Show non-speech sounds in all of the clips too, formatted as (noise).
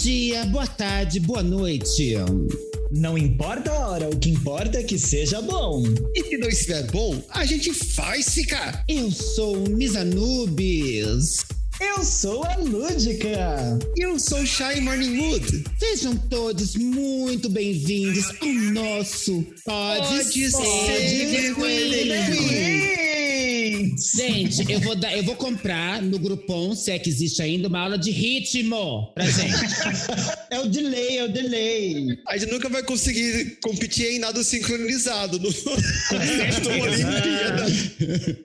dia, boa tarde, boa noite. Não importa a hora, o que importa é que seja bom. E se não estiver bom, a gente faz ficar. Eu sou Miss Anubis. Eu sou a Lúdica. E eu sou Shy Morningwood. Sejam todos muito bem-vindos ao nosso Pode, Pode Ser, Ser. Gente, eu vou, dar, eu vou comprar no Groupon, se é que existe ainda, uma aula de ritmo pra gente. (laughs) É o delay, é o delay. A gente nunca vai conseguir competir em nada sincronizado no Olimpíada.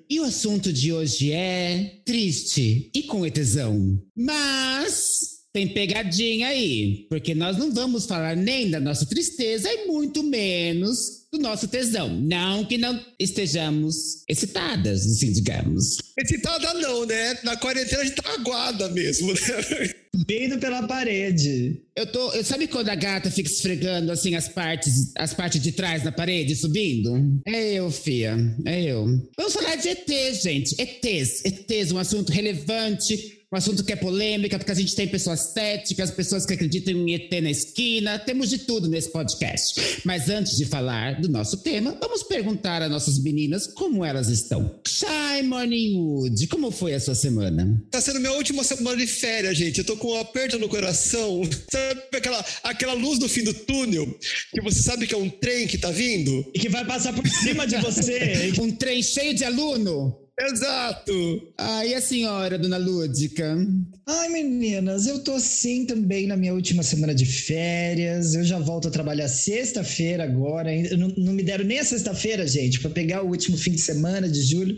E o assunto de hoje é triste e com tesão. Mas tem pegadinha aí, porque nós não vamos falar nem da nossa tristeza e muito menos do nosso tesão. Não que não estejamos excitadas, assim, digamos. Excitada não, né? Na quarentena a gente tá aguada mesmo, né? Beido pela parede. Eu tô, eu sabe quando a gata fica esfregando assim as partes, as partes de trás na parede subindo? É eu, fia, é eu. Vamos falar de ETs, gente. ETs, ETs, um assunto relevante, um assunto que é polêmica, porque a gente tem pessoas céticas, pessoas que acreditam em ET na esquina, temos de tudo nesse podcast. Mas antes de falar do nosso tema, vamos perguntar às nossas meninas como elas estão. Shy Morningwood, como foi a sua semana? Tá sendo minha última semana de férias, gente. Eu tô com um aperto no coração. (laughs) Sabe aquela, aquela luz no fim do túnel? Que você sabe que é um trem que tá vindo? E que vai passar por cima de você. (laughs) Um trem cheio de aluno? Exato! Ah, e a senhora, dona Lúdica? Ai, meninas, eu tô assim também na minha última semana de férias. Eu já volto a trabalhar sexta-feira agora. Não, não me deram nem a sexta-feira, gente, para pegar o último fim de semana de julho.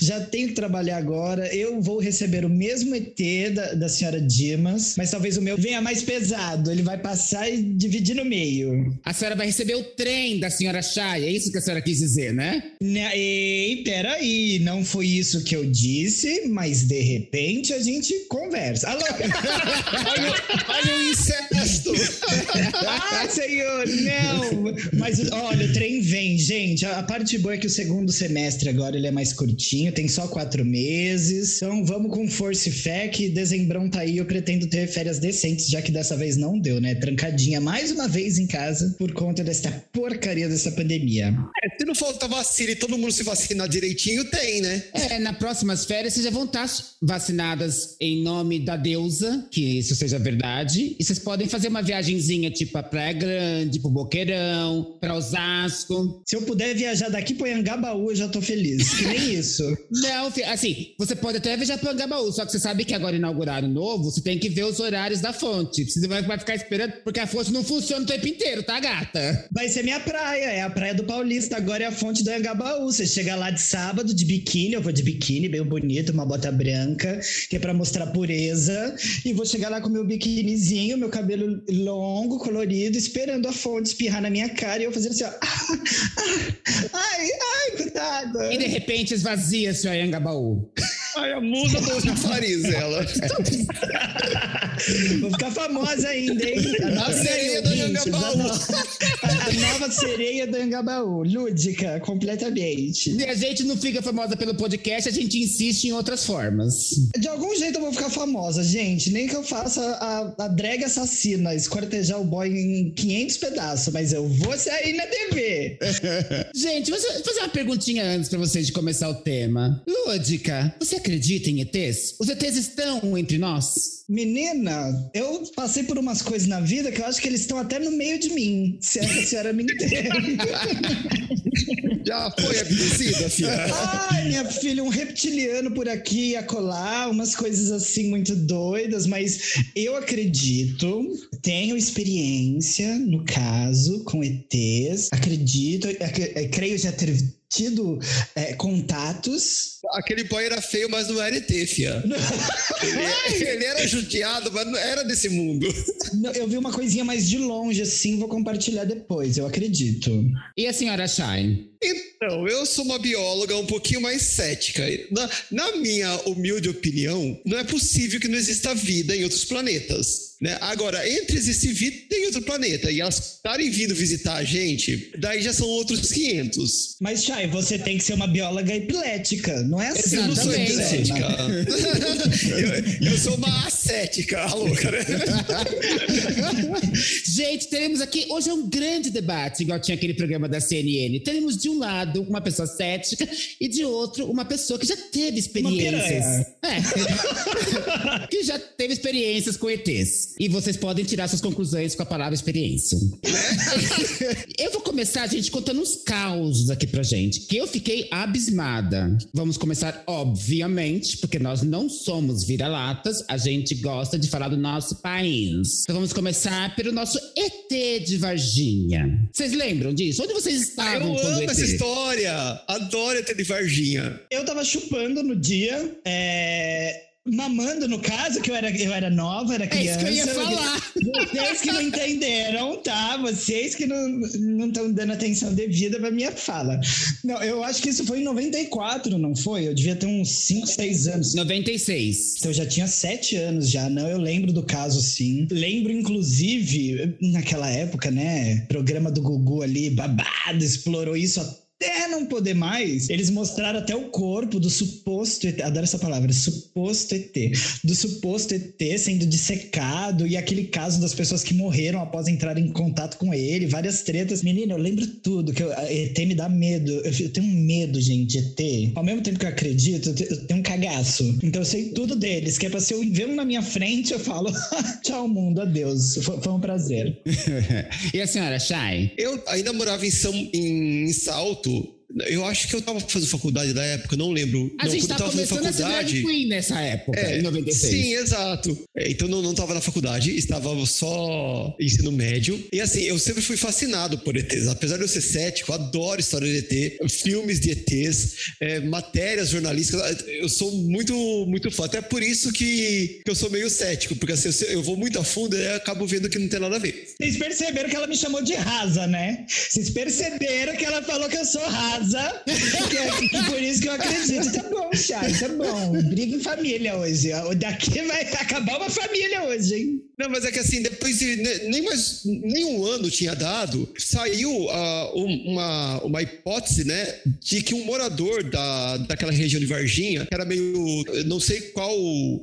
Já tenho que trabalhar agora. Eu vou receber o mesmo ET da, da senhora Dimas, mas talvez o meu venha mais pesado. Ele vai passar e dividir no meio. A senhora vai receber o trem da senhora Chay, é isso que a senhora quis dizer, né? Né, Ei, peraí, não foi isso que eu disse, mas de repente a gente conversa. Alô? (laughs) Olha, olha o incesto! ah, senhor, não! Mas olha, o trem vem, gente. A, a parte boa é que o segundo semestre agora ele é mais curtinho, tem só quatro meses. Então vamos com força e fé que dezembrão tá aí. Eu pretendo ter férias decentes, já que dessa vez não deu, né? Trancadinha mais uma vez em casa por conta desta porcaria dessa pandemia. É, se não falta vacina e todo mundo se vacinar direitinho, tem, né? É, nas próximas férias vocês já vão estar vacinadas em nome da deusa, que isso seja verdade. E vocês podem fazer uma viagenzinha tipo a Praia Grande, pro Boqueirão, pra Osasco. Se eu puder viajar daqui pro Angabaú, eu já tô feliz. Que nem isso. (laughs) Não, assim, você pode até viajar pro Angabaú, só que você sabe que agora inauguraram novo, você tem que ver os horários da fonte. Você vai, vai ficar esperando, porque a fonte não funciona o tempo inteiro, tá, gata? Vai ser minha praia, é a praia do Paulista, agora é a fonte do Angabaú. Você chega lá de sábado de biquíni, eu vou de biquíni, bem bonito, uma bota branca, que é pra mostrar pureza. E vou chegar lá com meu biquinizinho, meu cabelo longo, colorido, esperando a fonte espirrar na minha cara e eu fazendo assim, ó. (laughs) Ai, ai, cuidado. E de repente esvazia seu Angabaú. Ai, a musa do chafariz, ela. Vou ficar famosa ainda, hein? (laughs) A nova sereia do Anhangabaú. A, no- a nova sereia do Angabaú. Lúdica, completamente. E a gente não fica famosa pelo podcast, a gente insiste em outras formas. De algum jeito eu vou ficar famosa, gente. Nem que eu faça a, a drag assassina, esquartejar o boy em 500 pedaços, mas eu vou sair na TV. (laughs) Gente, vou fazer uma perguntinha antes pra vocês de começar o tema. Lúdica, você acredita em ETs? Os ETs estão entre nós? Menina, eu passei por umas coisas na vida que eu acho que eles estão até no meio de mim, se a (laughs) senhora me entende. (laughs) Já foi abduzida, filha. Ai, minha filha, um reptiliano por aqui a colar, umas coisas assim muito doidas, mas eu acredito, tenho experiência, no caso, com ETs, acredito, ac- eh, creio já ter tido eh, contatos. Aquele boy era feio, mas não era ET, fia. (laughs) Ele, ele era judiado, mas não era desse mundo. Não, Eu vi uma coisinha mais de longe, assim, vou compartilhar depois, eu acredito. E a senhora Shine? Então, eu sou uma bióloga um pouquinho mais cética. Na, na minha humilde opinião, não é possível que não exista vida em outros planetas. Né? Agora, entre existir vida em outro planeta e elas estarem vindo visitar a gente, daí já são outros 500. Mas, Chay, você tem que ser uma bióloga epilética, não é assim? Eu não sou epilética. (laughs) eu, eu sou uma ascética, a louca, né? (laughs) Gente, teremos aqui. Hoje é um grande debate, igual tinha aquele programa da CNN. Teremos de um lado uma pessoa cética e de outro uma pessoa que já teve experiências. É. (laughs) que já teve experiências com ETs. E vocês podem tirar suas conclusões com a palavra experiência. (laughs) eu vou começar, gente, contando uns causos aqui pra gente, que eu fiquei abismada. Vamos começar, obviamente, porque nós não somos vira-latas, a gente gosta de falar do nosso país. Então vamos começar pelo nosso ET de Varginha. Vocês lembram disso? Onde vocês Eu estavam quando o amo ET? essa história. Adoro ter de Varginha. Eu tava chupando no dia, é, mamando no caso, que eu era, eu era nova, era É criança. isso que eu ia falar. Vocês que não entenderam, tá? Vocês que não estão dando atenção devida pra minha fala. Não, eu acho que isso foi em 94, não foi? Eu devia ter uns 5, 6 anos. 96. Então, eu já tinha sete anos já, não? Eu lembro do caso, sim. Lembro, inclusive, naquela época, né? Programa do Gugu ali, babado, explorou isso até não poder mais. Eles mostraram até o corpo do suposto ET. Adoro essa palavra, suposto ET. Do suposto ET sendo dissecado e aquele caso das pessoas que morreram após entrar em contato com ele, várias tretas. Menino, eu lembro tudo, que eu, a ET me dá medo. Eu, eu tenho um medo, gente, de ET. Ao mesmo tempo que eu acredito, eu tenho um cagaço. Então eu sei tudo deles, que é pra se eu ver um na minha frente, eu falo, (laughs) tchau mundo, adeus. Foi, foi um prazer. (laughs) e a senhora, Shai? Eu ainda morava em São em Salto. Eu acho que eu tava fazendo faculdade na época, não lembro. A não, gente quando eu tava tava fazendo começando a ser drag queen nessa época, É, em 96. Sim, exato. É, Então não, não tava na faculdade, estava só ensino médio. E assim, eu sempre fui fascinado por ETs. Apesar de eu ser cético, eu adoro história de ET, filmes de ETs, é, matérias jornalísticas. Eu sou muito, muito fã. Até por isso que, que eu sou meio cético, porque assim, eu, eu vou muito a fundo e acabo vendo que não tem nada a ver. Vocês perceberam que ela me chamou de rasa, né? Vocês perceberam que ela falou que eu sou rasa. Que é que por isso que eu acredito. Tá bom, Chay, tá bom. Briga em família hoje. Daqui vai acabar uma família hoje, hein? Não, mas é que assim, depois de ne- nem mais nem um ano tinha dado, saiu um- uma, uma hipótese, né, de que um morador da, daquela região de Varginha, que era meio, não sei qual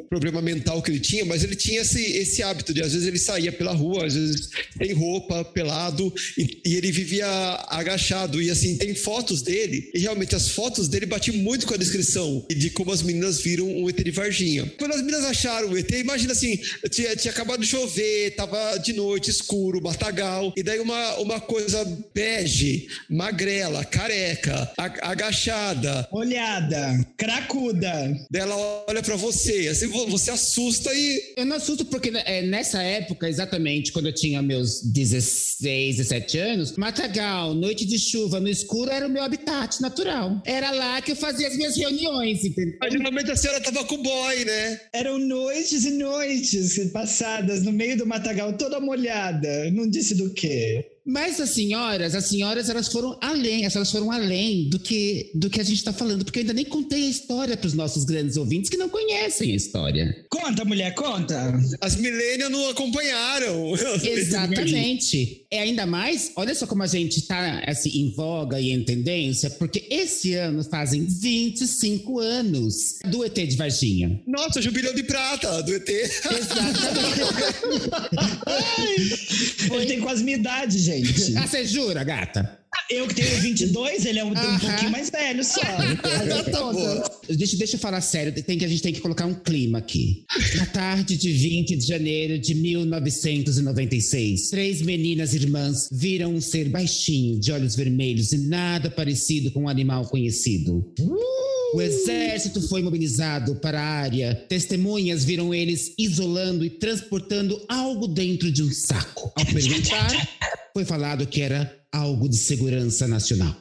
problema mental que ele tinha, mas ele tinha esse, esse hábito de às vezes ele saía pela rua, às vezes sem roupa, pelado, e, e ele vivia agachado. E assim, tem fotos dele, e realmente as fotos dele batiam muito com a descrição de como as meninas viram um ET de Varginha. Quando as meninas acharam o ET, imagina assim, tinha, tinha acabado de chover, tava de noite, escuro, matagal, e daí uma, uma coisa bege, magrela, careca, agachada. Olhada, cracuda. Daí ela olha pra você, assim, vo- você assusta e. Eu não assusto porque é, nessa época, exatamente, quando eu tinha meus 16, 17 anos, Matagal, noite de chuva no escuro era o meu habitat natural. Era lá que eu fazia as minhas reuniões, entendeu? Mas, geralmente a senhora tava com o boy, né? Eram noites e noites passadas no meio do matagal, toda molhada. Não disse do quê? Mas as senhoras, as senhoras, elas foram além, elas foram além do que, do que a gente está falando, porque eu ainda nem contei a história para os nossos grandes ouvintes que não conhecem a história. Conta, mulher, conta. As millennials não acompanharam. (laughs) Exatamente. É ainda mais, olha só como a gente está assim, em voga e em tendência, porque esse ano fazem 25 anos do ET de Varginha. Nossa, jubileu de prata do ET. (laughs) Ele tem quase minha idade, gente. Ah, você jura, gata? Eu que tenho 22, ele é um, um pouquinho mais velho só. (laughs) (laughs) tá bom. Deixa, deixa eu falar sério, tem que, a gente tem que colocar um clima aqui. Na tarde de 20 de janeiro de 1996, três meninas irmãs viram um ser baixinho, de olhos vermelhos e nada parecido com um animal conhecido. O exército foi mobilizado para a área. Testemunhas viram eles isolando e transportando algo dentro de um saco. Ao perguntar, foi falado que era algo de segurança nacional.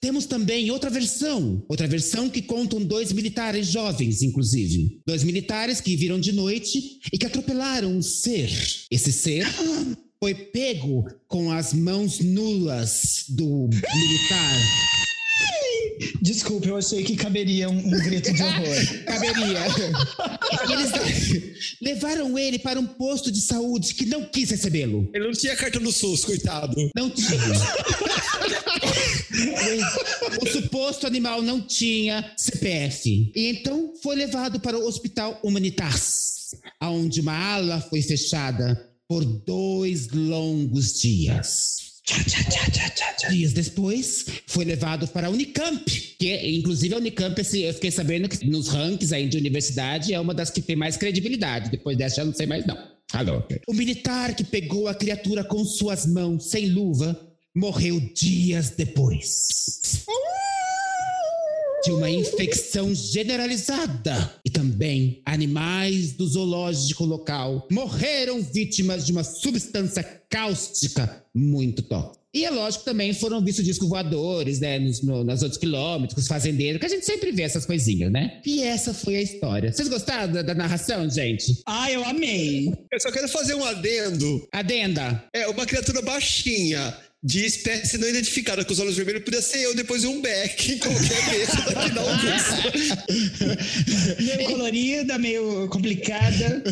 Temos também outra versão, outra versão que contam dois militares jovens, inclusive. Dois militares que viram de noite e que atropelaram um ser. Esse ser foi pego com as mãos nulas do militar. Desculpa, eu achei que caberia um, um grito de horror. (laughs) Caberia. E eles levaram ele para um posto de saúde que não quis recebê-lo. Ele não tinha cartão do SUS, coitado. Não tinha. (laughs) o suposto animal não tinha CPF. E então foi levado para o Hospital Humanitas, onde uma ala foi fechada por dois longos dias. Dias depois, foi levado para a Unicamp, que inclusive a Unicamp, eu fiquei sabendo que nos rankings aí de universidade é uma das que tem mais credibilidade. Depois dessa, eu não sei mais não. Alô. O militar que pegou a criatura com suas mãos, sem luva, morreu dias depois. De uma infecção generalizada. E também animais do zoológico local morreram vítimas de uma substância cáustica muito tóxica. E é lógico também foram vistos discos voadores, né, nos, no, nos outros quilômetros, fazendeiros, que a gente sempre vê essas coisinhas, né? E essa foi a história. Vocês gostaram da, da narração, gente? Ah, eu amei. Eu só quero fazer um adendo. Adenda. É, uma criatura baixinha, de espécie não identificada com os olhos vermelhos, podia ser eu depois de um beck em qualquer mesa daqui da Augusta. meio colorida, meio complicada.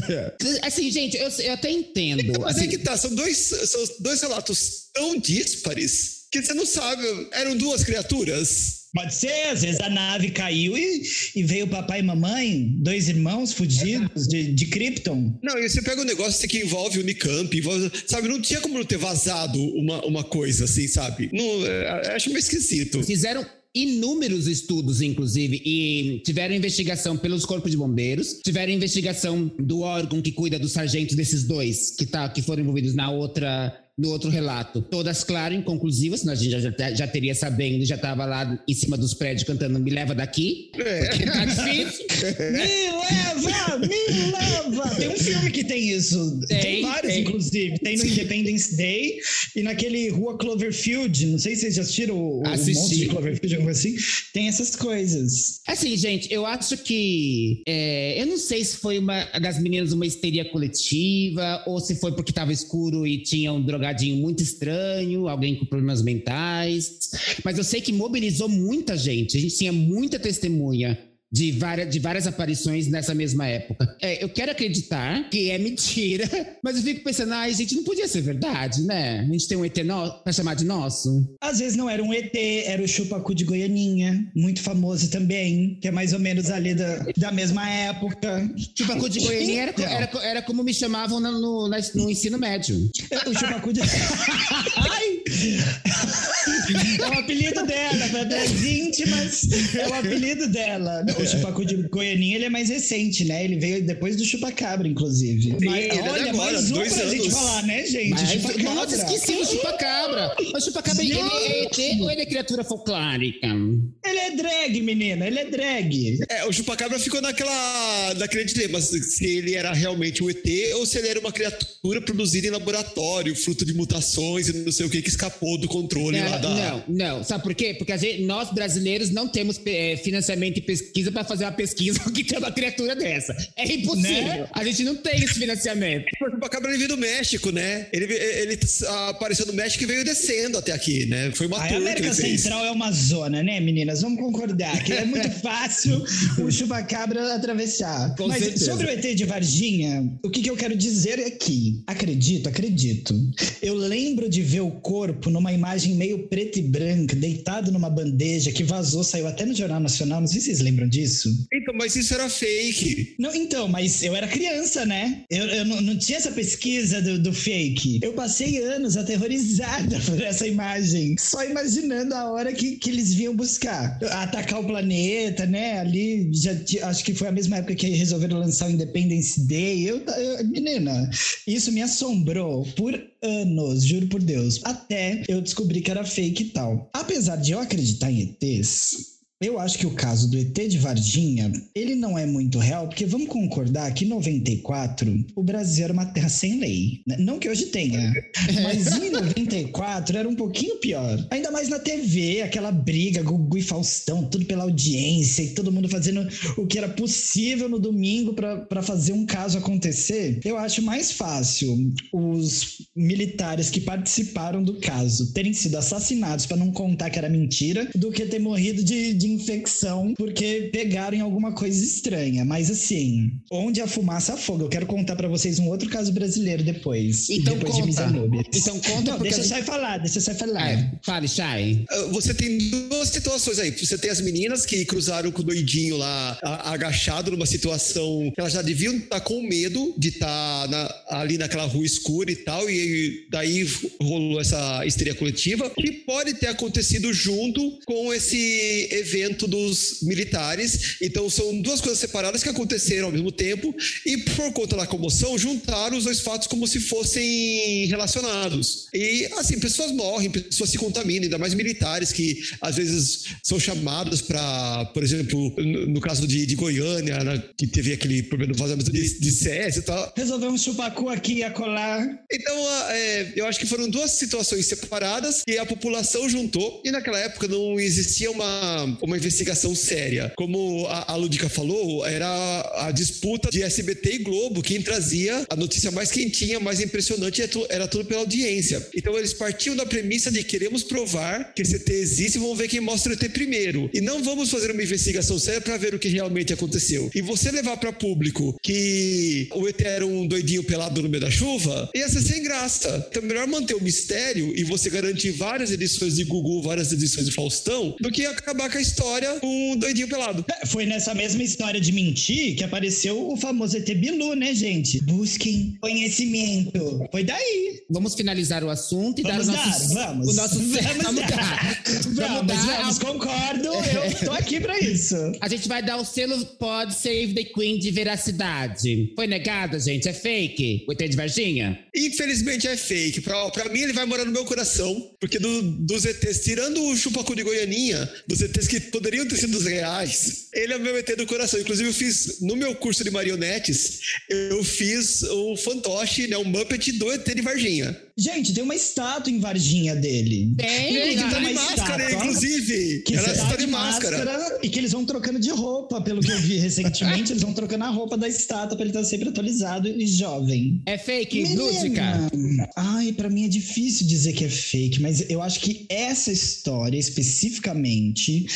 Assim, gente, eu, eu até entendo. Mas assim, é que tá, são dois, são dois relatos tão díspares que você não sabe, eram duas criaturas. Pode ser, às vezes a nave caiu e, e veio papai e mamãe, dois irmãos fudidos de, de Krypton. Não, e você pega um negócio que envolve o Unicamp, envolve, sabe? Não tinha como não ter vazado uma, uma coisa assim, sabe? Não, é, acho meio esquisito. Fizeram inúmeros estudos, inclusive, e tiveram investigação pelos corpos de bombeiros, tiveram investigação do órgão que cuida dos sargentos desses dois que, tá, que foram envolvidos na outra no outro relato. Todas, claro, inconclusivas, senão a gente já, já, teria sabendo, já estava lá em cima dos prédios cantando Me Leva Daqui. É. Porque tá difícil. (laughs) Me leva, me leva! Tem um filme que tem isso. Tem, Tem, vários, tem. inclusive. Tem no Independence Day e naquele Rua Cloverfield. Não sei se vocês já assistiram o, o monstro de Cloverfield, alguma coisa assim. Tem essas coisas. Assim, gente, eu acho que. é, eu não sei se foi uma das meninas uma histeria coletiva, ou se foi porque estava escuro e tinha um drogadinho muito estranho, alguém com problemas mentais. Mas eu sei que mobilizou muita gente. A gente tinha muita testemunha. De várias, de várias aparições nessa mesma época. É, eu quero acreditar que é mentira, (laughs) mas eu fico pensando, ai, gente, não podia ser verdade, né? A gente tem um ET no, pra chamar de nosso. Às vezes não era um ET, era o Chupacu de Goianinha, muito famoso também, que é mais ou menos ali da, da mesma época. Chupacu de Goiânia era, era, era como me chamavam no, no, no ensino médio. (laughs) O Chupacu de. (laughs) Ai! É o apelido dela, para das íntimas, é o apelido dela. O Chupacu de Goianinha ele é mais recente, né? Ele veio depois do Chupacabra, inclusive. Mas, ele é olha, agora, mais um dois pra gente anos. falar, né, gente? Mas, Chupacabra. nossa, esqueci o chupacabra. O chupacabra, ele é ET ou ele é criatura folclórica? É drag, menina, ele é drag. É, o Chupacabra ficou naquela, naquele dilema, se ele era realmente um ET ou se ele era uma criatura produzida em laboratório, fruto de mutações e não sei o que, que escapou do controle lá da... Não, não. Sabe por quê? Porque gente- nós brasileiros não temos eh, financiamento e pesquisa para fazer uma pesquisa (laughs) que tem uma criatura dessa. É impossível. Né? A gente não tem esse financiamento. (laughs) O Chupacabra ele veio do México, né? Ele, ele apareceu no México e veio descendo até aqui, né? Foi uma A América. Central é uma zona, né, meninas? Vamos concordar que é muito (laughs) fácil o chupacabra atravessar. Com Mas certeza. sobre o ET de Varginha, o que, que eu quero dizer é que, acredito, acredito. Eu lembro de ver o corpo numa imagem meio preta e branca, deitado numa bandeja que vazou, saiu até no Jornal Nacional. Não sei se vocês lembram disso. Então, mas isso era fake. Não, então, mas eu era criança, né? Eu, eu não, não tinha essa pesquisa do, do fake. Eu passei anos aterrorizada (laughs) por essa imagem, só imaginando a hora que, que eles vinham buscar. Atacar o planeta, né? Ali, já acho que foi a mesma época que resolveram lançar o Independence Day. Eu, eu- menina, isso me assombrou por anos, juro por Deus. Até eu descobri que era fake e tal. Apesar de eu acreditar em ETs, Eu acho que o caso do ET de Varginha, ele não é muito real, porque vamos concordar que em 94 o Brasil era uma terra sem lei. né? Não que hoje tenha, mas em 94 era um pouquinho pior. Ainda mais na TV, aquela briga, Gugu e Faustão, tudo pela audiência e todo mundo fazendo o que era possível no domingo para fazer um caso acontecer. Eu acho mais fácil os militares que participaram do caso terem sido assassinados para não contar que era mentira do que ter morrido de, de infecção porque pegaram em alguma coisa estranha. Mas assim, onde a fumaça afoga. Eu quero contar para vocês um outro caso brasileiro depois. Então depois conta. de. Então conta Não, porque deixa a eu só falar, deixa eu só falar. É, fale, Chay. Ah, Você tem duas situações aí. Você tem as meninas que cruzaram com o doidinho lá, a- agachado numa situação que elas já deviam estar com medo de estar na- ali naquela rua escura e tal, e daí rolou essa histeria coletiva, que pode ter acontecido junto com esse evento dos militares. Então são duas coisas separadas que aconteceram ao mesmo tempo, e por conta da comoção, juntaram os dois fatos como se fossem relacionados. E assim, pessoas morrem, pessoas se contaminam, ainda mais militares que às vezes são chamados para, por exemplo, no, caso de, de Goiânia, né, que teve aquele problema do vazamento de, de CS e tal. Resolveu um chupacu aqui e acolá. Então, é, eu acho que foram duas situações separadas que a população juntou e naquela época não existia uma, uma investigação séria. Como a, a Ludica falou, era a disputa de SBT e Globo. Quem trazia a notícia mais quentinha, mais impressionante era tu- era tudo pela audiência. Então, eles partiam da premissa de queremos provar que esse ET existe vamos ver quem mostra o ET primeiro. E não vamos fazer uma investigação séria para ver o que realmente aconteceu. E você levar para público que o ET era um doidinho pelado no meio da chuva, ia ser sem graça. Então, melhor manter o mistério e você garantir várias edições de Gugu, várias edições de Faustão, do que acabar com a história com um doidinho pelado. É, Foi nessa mesma história de mentir que apareceu o famoso ET Bilu, né, gente? Busquem conhecimento. Foi daí. Vamos finalizar o assunto e Vamos dar o dar, nosso. vamos. O nosso vamos, (laughs) vamos dar. dar. Vamos, Vamos dar. vamos, concordo. Eu tô aqui pra isso. A gente vai dar o selo Pod Save the Queen de veracidade. Foi negada, gente? É fake? O ET de Varginha? Infelizmente é fake. Pra, pra mim, ele vai morar no meu coração. Porque do- dos ETs, tirando o chupacu de Goianinha, dos ETs que poderiam ter sido os reais, ele é o meu ET do coração. Inclusive, eu fiz, no meu curso de marionetes, eu fiz o fantoche, né, um Muppet do ET de Varginha. Gente, tem uma estátua em Varginha dele. Tem, Ele tem tá Tá de máscara, estátua inclusive. Que Ela está de máscara. e que eles vão trocando de roupa, pelo que eu vi recentemente, eles vão trocando a roupa da estátua pra ele estar sempre atualizado e jovem. É fake, Menina, lúdica. Ai, pra mim é difícil dizer que é fake, mas eu acho que essa história especificamente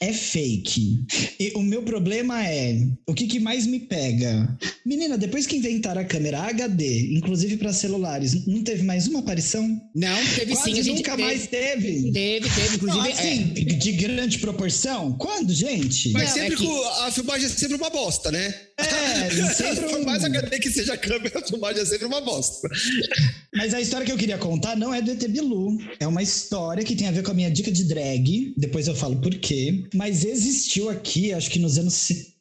é fake. E o meu problema é o que, que mais me pega. Menina, depois que inventaram a câmera HD, inclusive pra celulares, não teve mais uma aparição? Não, teve Quase sim, a gente nunca teve. mais teve. Teve, teve, inclusive. Não, é, assim, de grande proporção? Quando, gente? Mas Não, sempre é que- com a filmagem é sempre uma bosta, né? É, (laughs) sempre Por um- mais HD que seja a câmera, a filmagem é sempre uma bosta. Mas a história que eu queria contar não é do ET Bilu. É uma história que tem a ver com a minha dica de drag. Depois eu falo por quê. Mas existiu aqui, acho que nos anos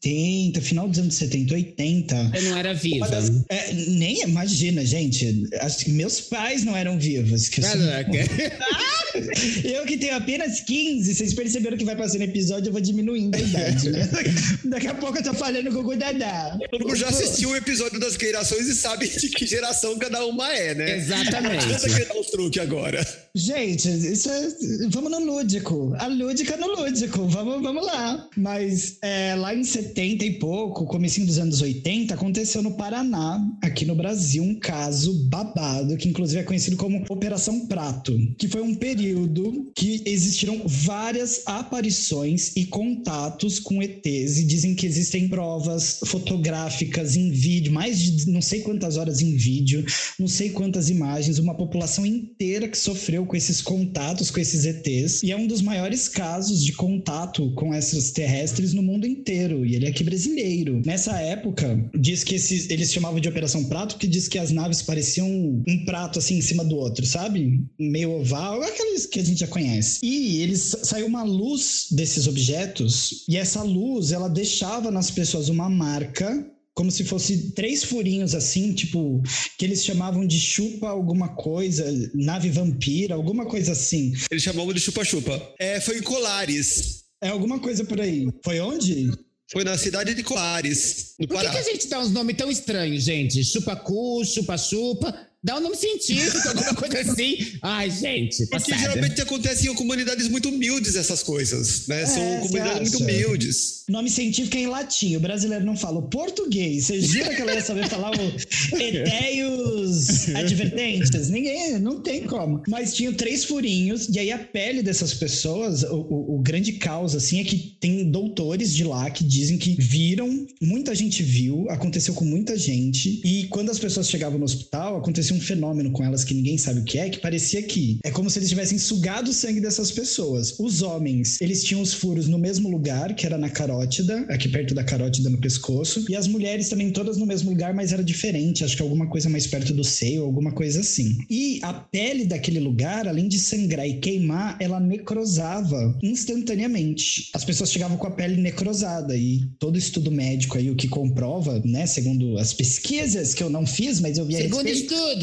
70, final dos anos 70, 80. eu não era viva. Das- é, nem imagina, gente. Acho que meus pais não eram vivos. que eu, sou- (laughs) eu que tenho apenas 15, vocês perceberam que vai passando episódio, eu vou diminuindo a idade, né? (laughs) Daqui a pouco eu tô falando com o Dadá. Todo mundo já assistiu o episódio das gerações e sabe de que geração cada uma é, né? Exatamente. Não adianta criar um truque agora. Gente, isso é. Vamos no lúdico. A lúdica no lúdico. Vamos, vamos lá. Mas é, lá em 70 e pouco, comecinho dos anos 80, aconteceu no Paraná, aqui no Brasil, um caso babado, que inclusive é conhecido como Operação Prato, que foi um período que existiram várias aparições e contatos com ETs, e dizem que existem provas fotográficas em vídeo, mais de não sei quantas horas em vídeo, não sei quantas imagens, uma população inteira que sofreu com esses contatos com esses ETs. E é um dos maiores casos de contato com esses terrestres no mundo inteiro. E ele é aqui brasileiro. Nessa época, diz que esses, eles chamavam de Operação Prato, que diz que as naves pareciam um prato assim em cima do outro, sabe? Meio oval, aqueles que a gente já conhece. E eles saiu uma luz desses objetos, e essa luz ela deixava nas pessoas uma marca como se fosse três furinhos assim, tipo, que eles chamavam de chupa alguma coisa, nave vampira, alguma coisa assim. Eles chamavam de chupa-chupa. É, foi em Colares. É alguma coisa por aí. Foi onde? Foi na cidade de Coares, no Por que, Pará. que a gente dá uns nomes tão estranhos, gente? Chupa-cu, chupa-chupa. Dá um nome científico, (laughs) alguma coisa assim. Ai, gente, Porque passada. geralmente acontece em comunidades muito humildes essas coisas, né? São É, comunidades você muito humildes. Nome científico é em latim. O brasileiro não fala o português. Você jura que ela ia saber falar o (laughs) eteios advertentes? Ninguém, não tem como. Mas tinha três furinhos, e aí a pele dessas pessoas, o, o- o grande caos, assim, é que tem doutores de lá que dizem que viram, muita gente viu, aconteceu com muita gente, e quando as pessoas chegavam no hospital, um fenômeno com elas que ninguém sabe o que é, que parecia que é como se eles tivessem sugado o sangue dessas pessoas. Os homens, eles tinham os furos no mesmo lugar, que era na carótida, aqui perto da carótida no pescoço, e as mulheres também todas no mesmo lugar, mas era diferente, acho que alguma coisa mais perto do seio, alguma coisa assim. E a pele daquele lugar, além de sangrar e queimar, ela necrosava instantaneamente. As pessoas chegavam com a pele necrosada e todo estudo médico aí o que comprova, né, segundo as pesquisas que eu não fiz, mas eu vi a Segundo respeito,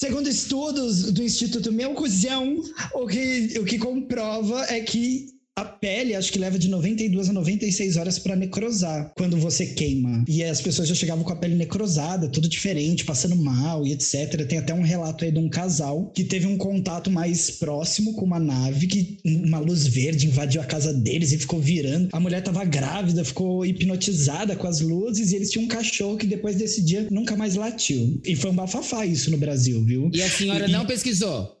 Segundo estudos do Instituto Meu Cusão, o que, o que comprova é que a pele, acho que leva de 92 a 96 horas para necrosar quando você queima. E as pessoas já chegavam com a pele necrosada, tudo diferente, passando mal e etc. Tem até um relato aí de um casal que teve um contato mais próximo com uma nave que uma luz verde invadiu a casa deles e ficou virando. A mulher tava grávida, ficou hipnotizada com as luzes e eles tinham um cachorro que depois desse dia nunca mais latiu. E foi um bafafá isso no Brasil, viu? E a senhora E- não pesquisou.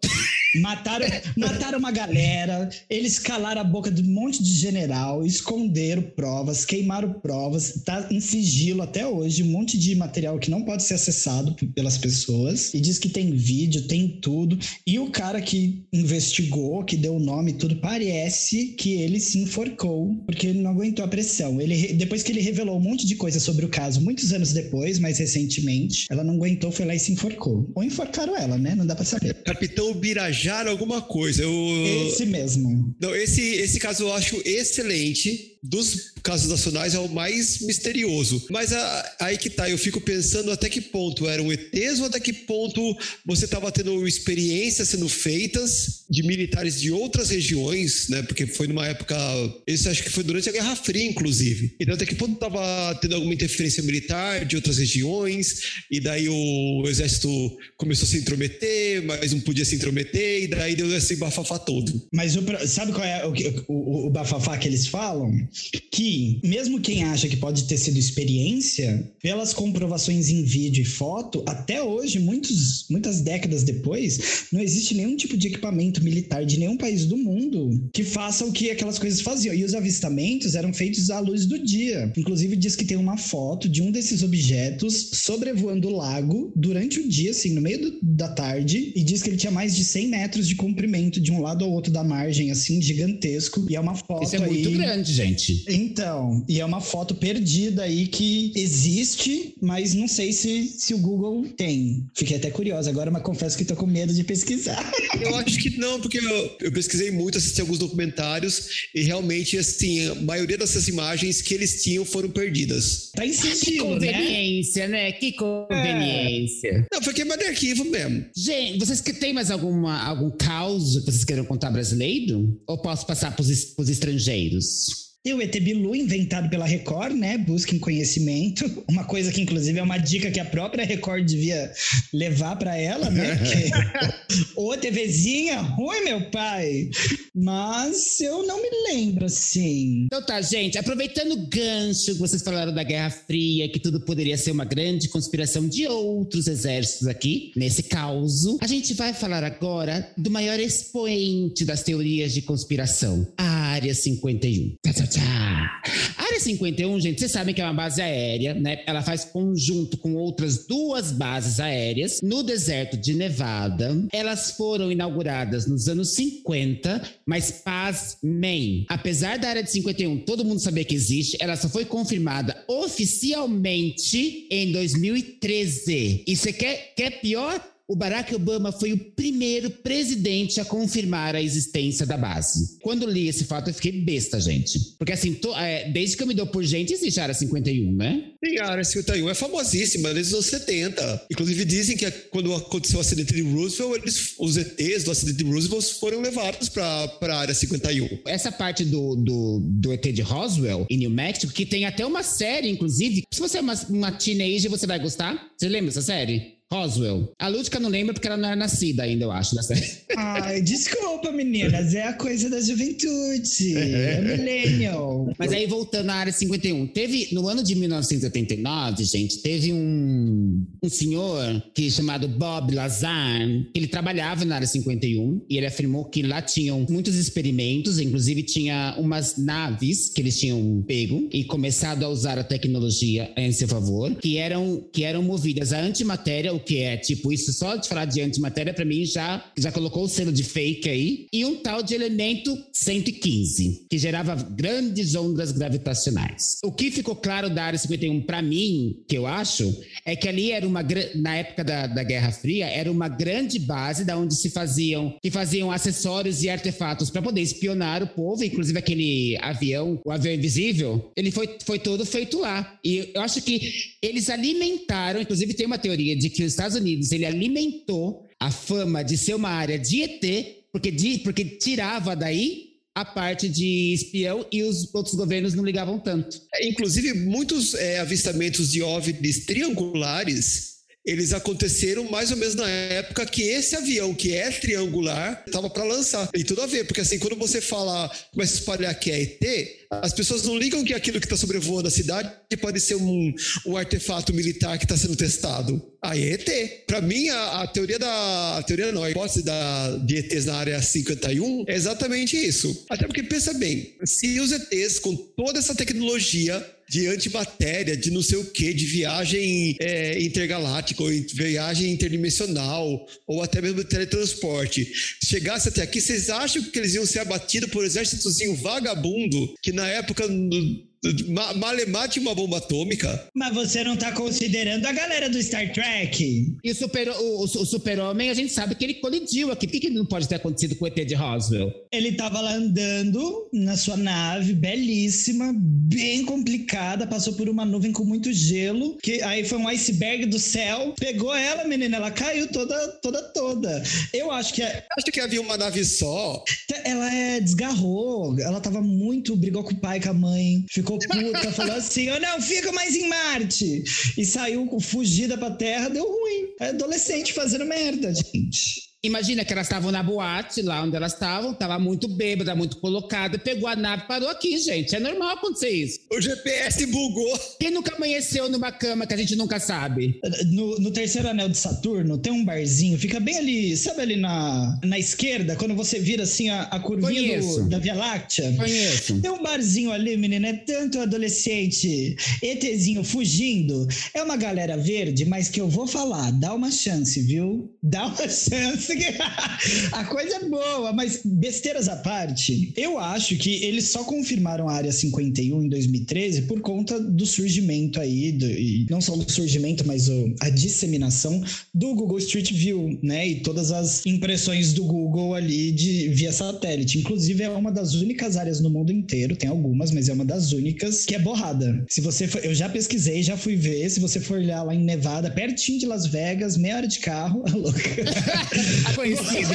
Mataram, mataram uma galera, eles calaram a boca de um monte de general, esconderam provas, queimaram provas, tá em sigilo até hoje, um monte de material que não pode ser acessado pelas pessoas. E diz que tem vídeo, tem tudo. E o cara que investigou, que deu o nome e tudo, parece que ele se enforcou, porque ele não aguentou a pressão. Ele, depois que ele revelou um monte de coisa sobre o caso, muitos anos depois, mais recentemente, ela não aguentou, foi lá e se enforcou. Ou enforcaram ela, né? Não dá pra saber. Capitão Birajara alguma coisa. Eu, Esse mesmo. Não, esse, esse caso eu acho excelente. Dos casos nacionais é o mais misterioso. Mas a- aí que tá, eu fico pensando até que ponto eram ETs ou até que ponto você estava tendo experiências sendo feitas de militares de outras regiões, né? Porque foi numa época. Isso acho que foi durante a Guerra Fria, inclusive. Então, até que ponto estava tendo alguma interferência militar de outras regiões, e daí o exército começou a se intrometer, mas não podia se intrometer, e daí deu esse bafafá todo. Mas o sabe qual é o, o, o bafafá que eles falam? Que mesmo quem acha que pode ter sido experiência, pelas comprovações em vídeo e foto, até hoje, muitos, muitas décadas depois, não existe nenhum tipo de equipamento militar de nenhum país do mundo que faça o que aquelas coisas faziam. E os avistamentos eram feitos à luz do dia. Inclusive diz que tem uma foto de um desses objetos sobrevoando o lago durante o dia, assim, no meio do- da tarde, e diz que ele tinha mais de 100 metros de comprimento de um lado ao outro da margem, assim, gigantesco. E é uma foto Isso é muito aí... grande, gente. Então, e é uma foto perdida aí que existe, mas não sei se, se o Google tem. Fiquei até curiosa agora, mas confesso que tô com medo de pesquisar. (laughs) Eu acho que não, porque eu, eu pesquisei muito, assisti alguns documentários e realmente, assim, a maioria dessas imagens que eles tinham foram perdidas. Tá em Que né? conveniência, né? Que conveniência. Não, foi queimado de arquivo mesmo. Gente, vocês que têm mais alguma, algum caos que vocês queiram contar brasileiro? Ou posso passar para os estrangeiros? Tem o ET Bilu, inventado pela Record, né? Busquem conhecimento. (laughs) Uma coisa que, inclusive, é uma dica que a própria Record devia levar pra ela, né? (laughs) Porque, (laughs) Ô, TVzinha, ruim, meu pai. Mas eu não me lembro, assim. Então tá, gente, aproveitando o gancho que vocês falaram da Guerra Fria, que tudo poderia ser uma grande conspiração de outros exércitos aqui, nesse caos, a gente vai falar agora do maior expoente das teorias de conspiração, a Área 51. Tchá, tchá, tchá. Área 51, gente, vocês sabem que é uma base aérea, né? Ela faz conjunto com outras duas bases aéreas no deserto de Nevada. Elas foram inauguradas nos anos 50, mas pasmem. Apesar da Área de 51 todo mundo saber que existe, ela só foi confirmada oficialmente em 2013. E você quer, quer pior? O Barack Obama foi o primeiro presidente a confirmar a existência da base. Quando li esse fato, eu fiquei besta, gente. Porque assim, to, é, desde que eu me dou por gente, existe a Área 51, né? Sim, a Área 51 é famosíssima, desde os anos 70. Inclusive dizem que quando aconteceu o acidente de Roosevelt, eles, os ETs do acidente de Roosevelt foram levados para a Área 51. Essa parte do, do, do ET de Roswell, em New Mexico, que tem até uma série, inclusive. Se você é uma, uma teenager, você vai gostar. Você lembra dessa série? Roswell. A Lúdica não lembra porque ela não era nascida ainda, eu acho, da série. (laughs) Ai, desculpa, meninas. É a coisa da juventude. (laughs) É millennial. Mas aí, voltando à área 51. Teve, no ano de 1979, gente, teve um, um senhor que chamado Bob Lazar, que ele trabalhava na área 51 e ele afirmou que lá tinham muitos experimentos, inclusive tinha umas naves que eles tinham pego e começado a usar a tecnologia em seu favor, que eram, que eram movidas a antimatéria o que é, tipo, isso só de falar de antimatéria, para mim, já, já colocou o selo de fake aí. E um tal de elemento 115, que gerava grandes ondas gravitacionais. O que ficou claro da área 51 para mim, que eu acho, é que ali era uma, na época da, da Guerra Fria, era uma grande base da onde se faziam, que faziam acessórios e artefatos para poder espionar o povo, inclusive aquele avião, o avião invisível, ele foi, foi todo feito lá. E eu acho que eles alimentaram, inclusive tem uma teoria de que os Estados Unidos ele alimentou a fama de ser uma área de ET, porque, de, porque tirava daí a parte de espião e os outros governos não ligavam tanto. É, inclusive, muitos é, avistamentos de OVNIs triangulares eles aconteceram mais ou menos na época que esse avião, que é triangular, estava para lançar. Tem tudo a ver, porque assim, quando você fala, começa a espalhar que é ET, as pessoas não ligam que aquilo que está sobrevoando a cidade pode ser um, um artefato militar que está sendo testado. Aí é ET. Para mim, a, a, teoria da. A teoria não, a hipótese da, de ETs na área 51 é exatamente isso. Até porque, pensa bem, se os ETs, com toda essa tecnologia, de antimatéria, de não sei o que, de viagem é, intergaláctica, ou viagem interdimensional, ou até mesmo teletransporte, chegasse até aqui, vocês acham que eles iam ser abatidos por um exércitozinho vagabundo que na época Malemar tinha uma bomba atômica. Mas você não tá considerando a galera do Star Trek. E o super-homem, o, o super a gente sabe que ele colidiu aqui. Por que, que não pode ter acontecido com o ET de Roswell? Ele tava lá andando na sua nave, belíssima, bem complicada, passou por uma nuvem com muito gelo, que aí foi um iceberg do céu, pegou ela, menina, ela caiu toda, toda, toda. Eu acho que... É... Acho que havia uma nave só. Ela é, desgarrou, ela tava muito, brigou com o pai, com a mãe, ficou ficou puta, (laughs) falou assim: eu não fico mais em Marte. E saiu fugida pra Terra, deu ruim. É adolescente fazendo merda, gente. Imagina que elas estavam na boate, lá onde elas estavam, tava muito bêbada, muito colocada, pegou a nave parou aqui, gente. É normal acontecer isso. O GPS bugou. Quem nunca amanheceu numa cama que a gente nunca sabe? No, no terceiro anel de Saturno, tem um barzinho, fica bem ali, sabe ali na, na esquerda, quando você vira assim a, a curvinha do, da Via Láctea? Conheço. Tem um barzinho ali, menina, é tanto adolescente, ETzinho fugindo. É uma galera verde, mas que eu vou falar, dá uma chance, viu? Dá uma (laughs) chance (laughs) a coisa é boa, mas besteiras à parte, eu acho que eles só confirmaram a área 51 em 2013 por conta do surgimento aí, do, não só do surgimento, mas o, a disseminação do Google Street View, né? E todas as impressões do Google ali de via satélite. Inclusive, é uma das únicas áreas no mundo inteiro, tem algumas, mas é uma das únicas que é borrada. Se você for, eu já pesquisei, já fui ver, se você for olhar lá em Nevada, pertinho de Las Vegas, meia hora de carro, a (laughs) louca. (laughs) A conhecida.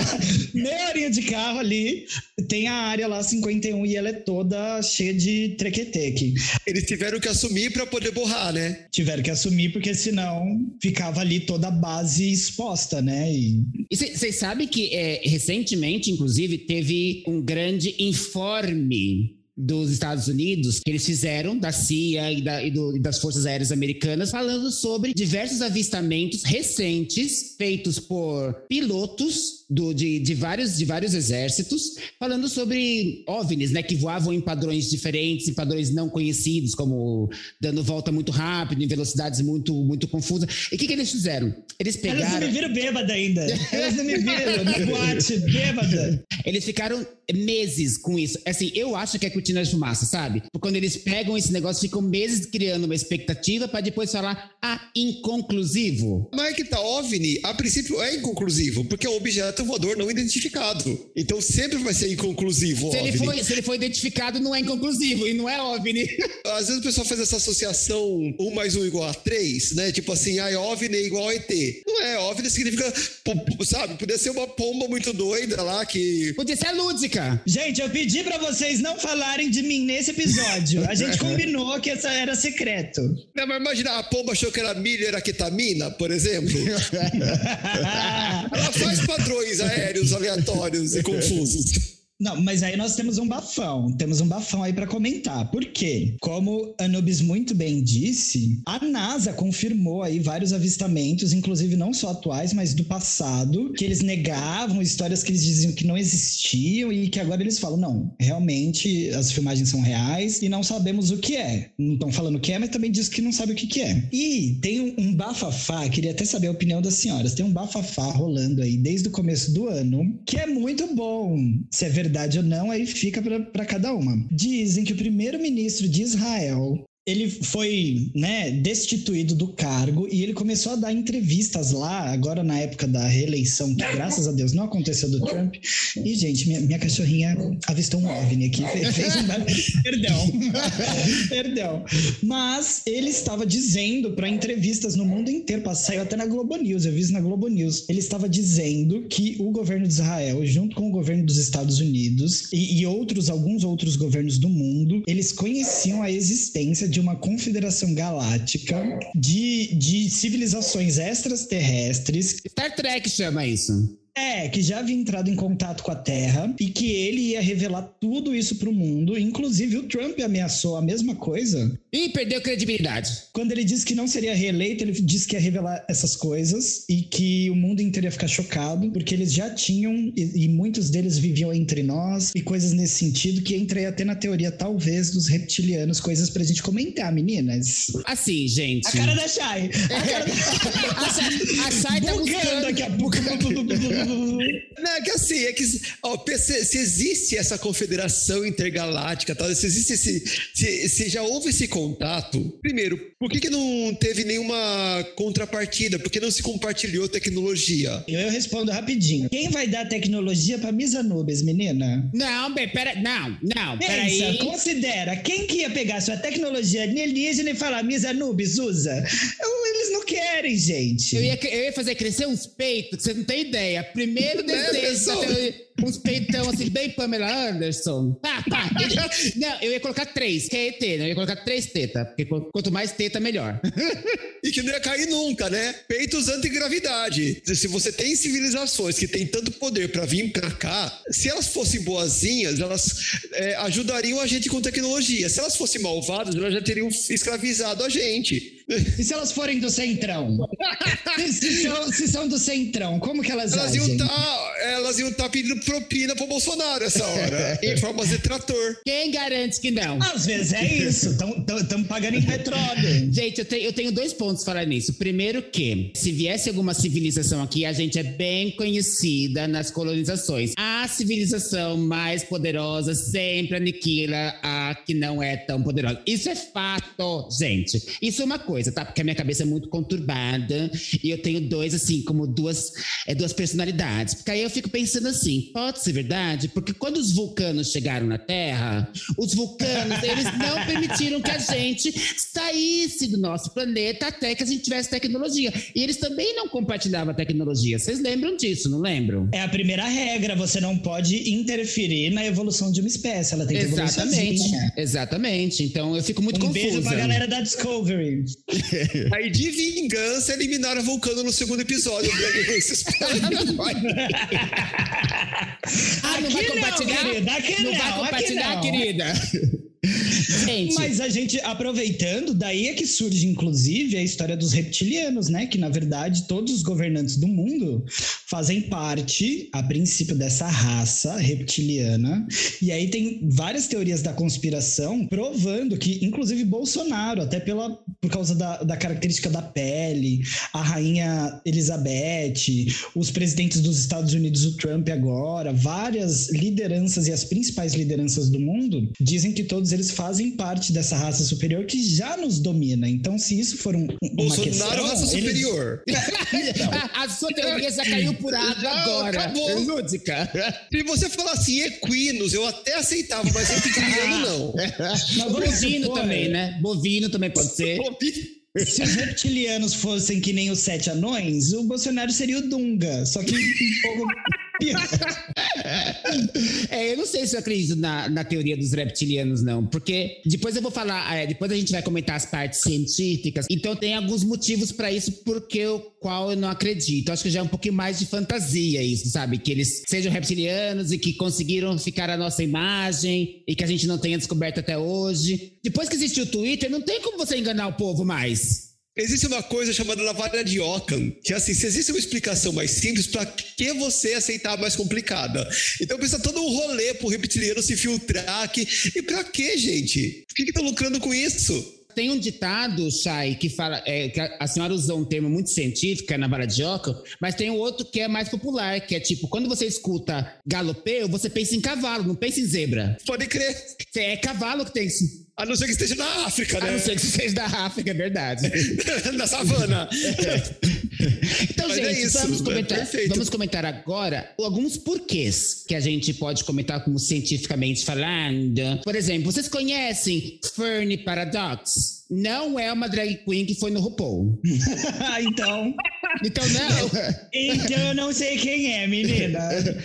Meia horinha de carro ali, tem a área lá 51 e ela é toda cheia de trequeteque. Eles tiveram que assumir para poder borrar, né? Tiveram que assumir porque senão ficava ali toda a base exposta, né? E vocês sabem que é, recentemente, inclusive, teve um grande informe dos Estados Unidos que eles fizeram da CIA e, da, e, do, e, das Forças Aéreas Americanas falando sobre diversos avistamentos recentes feitos por pilotos do, de, de, vários, de vários exércitos falando sobre OVNIs, né, que voavam em padrões diferentes, em padrões não conhecidos, como dando volta muito rápido, em velocidades muito, muito confusas. E o que, que eles fizeram? Eles pegaram... Elas não me viram bêbada ainda. Elas não me viram no boate, bêbada. (laughs) Eles ficaram meses com isso. Assim, eu acho que é cortina de fumaça, sabe? Quando eles pegam esse negócio, ficam meses criando uma expectativa para depois falar, ah, inconclusivo. Mas é que tá, OVNI, a princípio é inconclusivo, porque é um objeto voador não identificado. Então sempre vai ser inconclusivo, se OVNI. Ele foi, se ele foi identificado, não é inconclusivo, e não é OVNI. (laughs) Às vezes o pessoal faz essa associação 1 mais 1 igual a 3, né? Tipo assim, a OVNI é igual a ET. Não é, OVNI significa, sabe, podia ser uma pomba muito doida lá que... Podia ser a lúdica. Gente, eu pedi para vocês não falarem de mim nesse episódio. A gente (laughs) combinou que essa era secreto. Não, mas imagina, a pomba achou que era milho, era ketamina, por exemplo. (laughs) Ela faz padrões aéreos aleatórios e confusos. Não, mas aí nós temos um bafão. Temos um bafão aí para comentar. Por quê? Como Anubis muito bem disse, a NASA confirmou aí vários avistamentos, inclusive não só atuais, mas do passado, que eles negavam histórias que eles diziam que não existiam e que agora eles falam, não, realmente as filmagens são reais e não sabemos o que é. Não estão falando o que é, mas também diz que não sabe o que, que é. E tem um, bafafá, queria até saber a opinião das senhoras, tem um bafafá rolando aí desde o começo do ano, que é muito bom. Se é verdade verdade ou não, aí fica para cada uma. Dizem que o primeiro-ministro de Israel ele foi né, destituído do cargo e ele começou a dar entrevistas lá, agora na época da reeleição, que graças a Deus não aconteceu do Trump. E, gente, minha, minha cachorrinha avistou um OVNI aqui, fez um... (laughs) Perdão. (laughs) Perdão. Mas ele estava dizendo para entrevistas no mundo inteiro, saiu até na Globo News, eu vi isso na Globo News. Ele estava dizendo que o governo de Israel, junto com o governo dos Estados Unidos e, e outros, alguns outros governos do mundo, eles conheciam a existência de uma confederação galáctica de, de civilizações extraterrestres. Star Trek chama isso. É, que já havia entrado em contato com a Terra e que ele ia revelar tudo isso para o mundo. Inclusive, o Trump ameaçou a mesma coisa. E perdeu credibilidade. Quando ele disse que não seria reeleito, ele disse que ia revelar essas coisas e que o mundo inteiro ia ficar chocado, porque eles já tinham, e, e muitos deles viviam entre nós, e coisas nesse sentido, que entrei até na teoria, talvez, dos reptilianos, coisas pra gente comentar, meninas. Assim, gente. A cara da Shai. A cara da... (laughs) a Shai tá buscando... daqui a pouco. (laughs) (laughs) Não, é que assim, é que ó, se existe essa confederação intergaláctica, tal, se existe esse. Se, se, já houve esse contato, primeiro, por que, que não teve nenhuma contrapartida? Por que não se compartilhou tecnologia? Eu, eu respondo rapidinho. Quem vai dar tecnologia pra Misa Nubes, menina? Não, bem, pera. Não, não, peraí. Considera, quem que ia pegar sua tecnologia alienígena e falar Misa Nubes, usa? Eles não querem, gente. Eu ia, eu ia fazer crescer uns peitos que você não tem ideia. Primeiro desejo uns peitão assim, bem Pamela Anderson. Pá, pá. Não, eu ia colocar três, que é ET, né? Eu ia colocar três tetas, porque quanto mais teta, melhor. e que não ia cair nunca, né? Peitos antigravidade. Se você tem civilizações que têm tanto poder para vir pra cá, se elas fossem boazinhas, elas é, ajudariam a gente com tecnologia. Se elas fossem malvadas, elas já teriam escravizado a gente. (laughs) E se elas forem do centrão? (laughs) se, são, se, são, do centrão, como que elas Elas iam tá, elas iam estar tá pedindo propina pro Bolsonaro essa hora. (laughs) em forma de trator. Quem garante que não? Às vezes é isso. Estamos pagando em petróleo. Gente, eu, te, eu tenho dois pontos para falar nisso. Primeiro que, se viesse alguma civilização aqui, a gente é bem conhecida nas colonizações. A civilização mais poderosa sempre aniquila a que não é tão poderosa. Isso é fato, gente. Isso é uma coisa, tá? Porque a minha cabeça é muito conturbada e eu tenho dois, assim, como duas, é, duas personalidades. Porque aí eu fico pensando assim, pode ser verdade? Porque quando os vulcanos chegaram na Terra, os vulcanos, (laughs) eles não permitiram que a gente saísse do nosso planeta até que a gente tivesse tecnologia. E eles também não compartilhavam a tecnologia. Vocês lembram disso, não lembram? É a primeira regra, você não pode interferir na evolução de uma espécie, ela tem que Exatamente, exatamente. Então eu fico muito um confusa. Um beijo pra galera da Discovery. (laughs) Aí de vingança eliminaram o vulcano no segundo episódio. (laughs) ah, não vai compartilhar? Não, querida, não, não vai compartilhar, querida. (laughs) Gente. Mas a gente, aproveitando, daí é que surge, inclusive, a história dos reptilianos, né? Que, na verdade, todos os governantes do mundo fazem parte, a princípio, dessa raça reptiliana. E aí tem várias teorias da conspiração provando que, inclusive, Bolsonaro, até pela, por causa da, da característica da pele, a rainha Elizabeth, os presidentes dos Estados Unidos, o Trump agora, várias lideranças e as principais lideranças do mundo dizem que todos eles fazem parte dessa raça superior que já nos domina. Então, se isso for um, uma Bolsonaro questão, raça eles- superior. (laughs) a sua teoria já caiu por água agora. acabou. Lúdica. Se você falar assim, equinos, eu até aceitava, mas reptiliano não. Mas Bovino supor, também, né? Bovino também pode ser. Se os reptilianos fossem que nem os sete anões, o Bolsonaro seria o Dunga, só que um pouco. É, eu não sei se eu acredito na, na teoria dos reptilianos, não. Porque depois eu vou falar, é, depois a gente vai comentar as partes científicas. Então tem alguns motivos pra isso, porque o qual eu não acredito. Acho que já é um pouquinho mais de fantasia isso, sabe? Que eles sejam reptilianos e que conseguiram ficar a nossa imagem e que a gente não tenha descoberto até hoje. Depois que existiu o Twitter, não tem como você enganar o povo mais. Existe uma coisa chamada navalha de Ockham, que é assim, se existe uma explicação mais simples, pra que você aceitar a mais complicada? Então pensa todo um rolê pro reptiliano se filtrar aqui. E pra quê, gente? Por que que tá lucrando com isso? Tem um ditado, Chay, que fala é, que a, a senhora usou um termo muito científico, é na vara de Ockham, mas tem outro que é mais popular, que é tipo, quando você escuta galopeu, você pensa em cavalo, não pensa em zebra. Pode crer. É cavalo que tem. A não ser que esteja na África, A né? não ser que seja da África, é verdade. (laughs) na savana. Então, Mas é gente, isso, vamos, é comentar, perfeito. vamos comentar agora alguns porquês que a gente pode comentar como cientificamente falando. Por exemplo, vocês conhecem Fernie Paradox? Não é uma drag queen que foi no RuPaul. (laughs) então, Então, não. então eu não sei quem é, menina.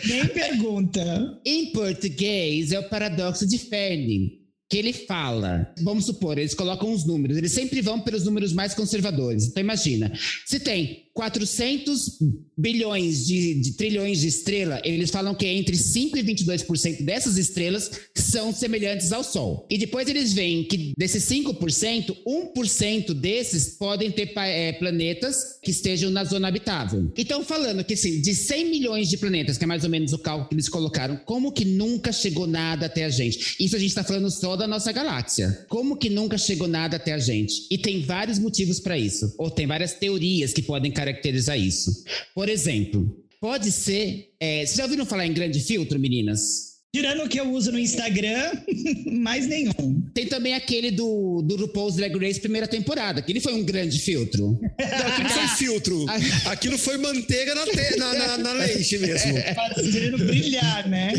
Nem pergunta. Em português, é o paradoxo de Fermi, que ele fala. Vamos supor, eles colocam os números, eles sempre vão pelos números mais conservadores. Então, imagina, se tem 400 bilhões de, de trilhões de estrela, eles falam que entre 5 e 22% dessas estrelas são semelhantes ao Sol. E depois eles veem que desses 5%, 1% desses podem ter eh, planetas que estejam na zona habitável. Então, falando que assim, de 100 milhões de planetas, que é mais ou menos o cálculo que eles colocaram, como que nunca chegou nada até a gente? Isso a gente está falando só da nossa galáxia. Como que nunca chegou nada até a gente? E tem vários motivos para isso, ou tem várias teorias que podem caracterizar isso. Por exemplo, pode ser. eh, vocês já ouviram falar em grande filtro, meninas? Tirando o que eu uso no Instagram, (laughs) mais nenhum. Tem também aquele do, do RuPaul's Drag Race primeira temporada, que ele foi um grande filtro. Não, aquilo foi (laughs) filtro. Aquilo foi manteiga na, te- na, na- na leite mesmo. Fazendo brilhar, né?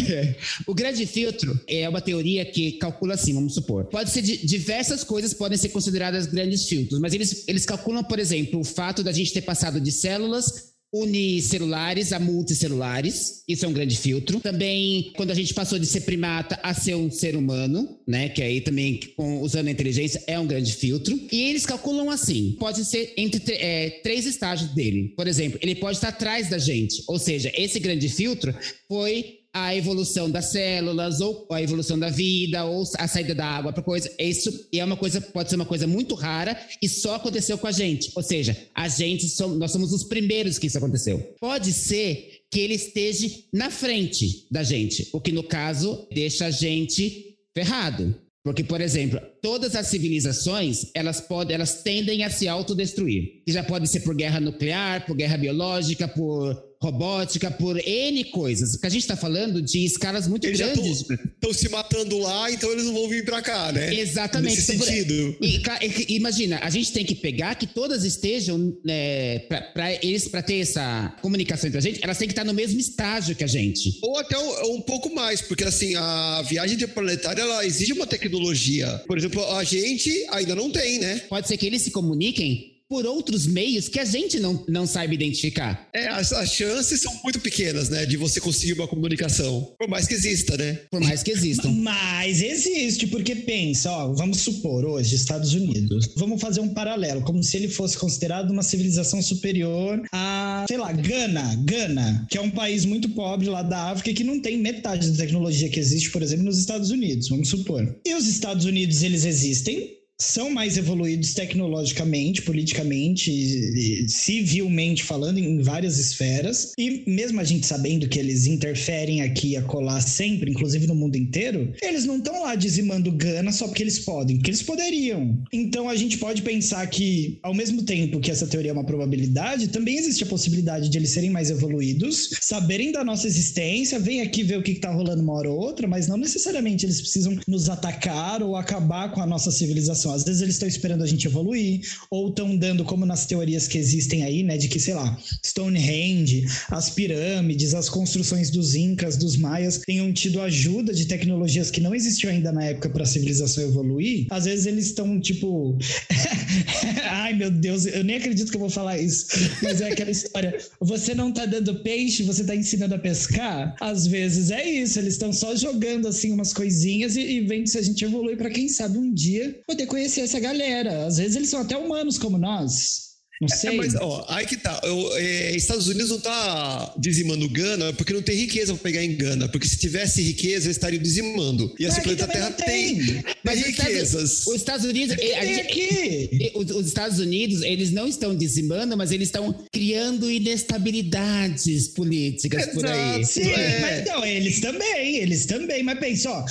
O grande filtro é uma teoria que calcula assim, vamos supor. Pode ser de diversas coisas podem ser consideradas grandes filtros, mas eles, eles calculam, por exemplo, o fato da gente ter passado de células unicelulares a multicelulares, isso é um grande filtro. Também quando a gente passou de ser primata a ser um ser humano, né, que aí também com- usando a inteligência é um grande filtro. E eles calculam assim, pode ser entre tre- é, três estágios dele. Por exemplo, ele pode estar atrás da gente, ou seja, esse grande filtro foi a evolução das células, ou a evolução da vida, ou a saída da água para coisa. Isso é uma coisa, pode ser uma coisa muito rara e só aconteceu com a gente. Ou seja, a gente, som- nós somos os primeiros que isso aconteceu. Pode ser que ele esteja na frente da gente, o que no caso deixa a gente ferrado. Porque, por exemplo, todas as civilizações, elas podem, elas tendem a se autodestruir. Que já pode ser por guerra nuclear, por guerra biológica, por robótica, por N coisas. Porque a gente está falando de escalas muito Eles grandes. estão se matando lá, então eles não vão vir pra cá, né? Exatamente. Nesse Então, sentido. E, e- imagina, a gente tem que pegar que todas estejam, né, para eles, para ter essa comunicação entre a gente, elas têm que estar no mesmo estágio que a gente. Ou até um, um pouco mais, porque assim, a viagem interplanetária ela exige uma tecnologia. Por exemplo, a gente ainda não tem, né? Pode ser que eles se comuniquem por outros meios que a gente não, não saiba identificar. É, as, as chances são muito pequenas, né? De você conseguir uma comunicação. Por mais que exista, né? Por mais que existam. Mas existe, porque pensa, ó, vamos supor hoje, Estados Unidos. Vamos fazer um paralelo, como se ele fosse considerado uma civilização superior a, sei lá, Gana, Gana, que é um país muito pobre lá da África que não tem metade da tecnologia que existe, por exemplo, nos Estados Unidos, vamos supor. E os Estados Unidos, eles existem são mais evoluídos tecnologicamente, politicamente, civilmente falando, em várias esferas. E mesmo a gente sabendo que eles interferem aqui a colar sempre, inclusive no mundo inteiro, eles não estão lá dizimando Gana só porque eles podem, porque eles poderiam. Então a gente pode pensar que, ao mesmo tempo que essa teoria é uma probabilidade, também existe a possibilidade de eles serem mais evoluídos, saberem da nossa existência, vem aqui ver o que, está rolando uma hora ou outra, mas não necessariamente eles precisam nos atacar ou acabar com a nossa civilização. Às vezes eles estão esperando a gente evoluir, ou estão dando, como nas teorias que existem aí, né, de que, sei lá, Stonehenge, as pirâmides, as construções dos Incas, dos Maias, tenham tido ajuda de tecnologias que não existiam ainda na época para a civilização evoluir. Às vezes eles estão, tipo. (laughs) Ai, meu Deus, eu nem acredito que eu vou falar isso. Mas é aquela história. Você não tá dando peixe, você tá ensinando a pescar? Às vezes é isso, eles estão só jogando assim umas coisinhas e, e vendo se a gente evolui para quem sabe um dia poder conhecer essa galera. Às vezes eles são até humanos como nós. Não é, sei. É, mas, ó, aí que tá. Eu, é, Estados Unidos não tá dizimando Gana porque não tem riqueza para pegar em Gana. Porque se tivesse riqueza, eles estariam dizimando. E assim, o planeta Terra tem, tem, mas riquezas. Os Estados Unidos. A gente, aqui. Os, os Estados Unidos, eles não estão dizimando, mas eles estão criando inestabilidades políticas Exato, por aí. Sim, é. mas então, eles também, eles também. Mas pensa, ó.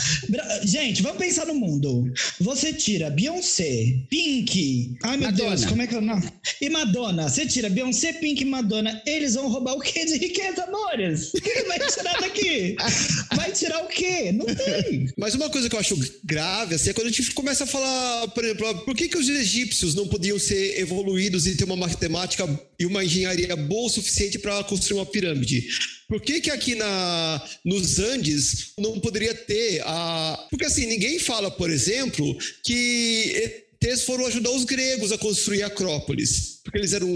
Gente, vamos pensar no mundo. Você tira Beyoncé, Pink. Ai, meu Madonna. Deus, como é que é o nome? E Madonna, você tira Beyoncé, Pink e Madonna, eles vão roubar o quê de riqueza, amores? (laughs) O que vai tirar daqui? Vai tirar o quê? Não tem. Mas uma coisa que eu acho grave, assim, é quando a gente começa a falar, por exemplo, por que, que os egípcios não podiam ser evoluídos e ter uma matemática e uma engenharia boa o suficiente para construir uma pirâmide? Por que, que aqui na, nos Andes não poderia ter a. Porque assim, ninguém fala, por exemplo, que eles foram ajudar os gregos a construir Acrópolis porque eles eram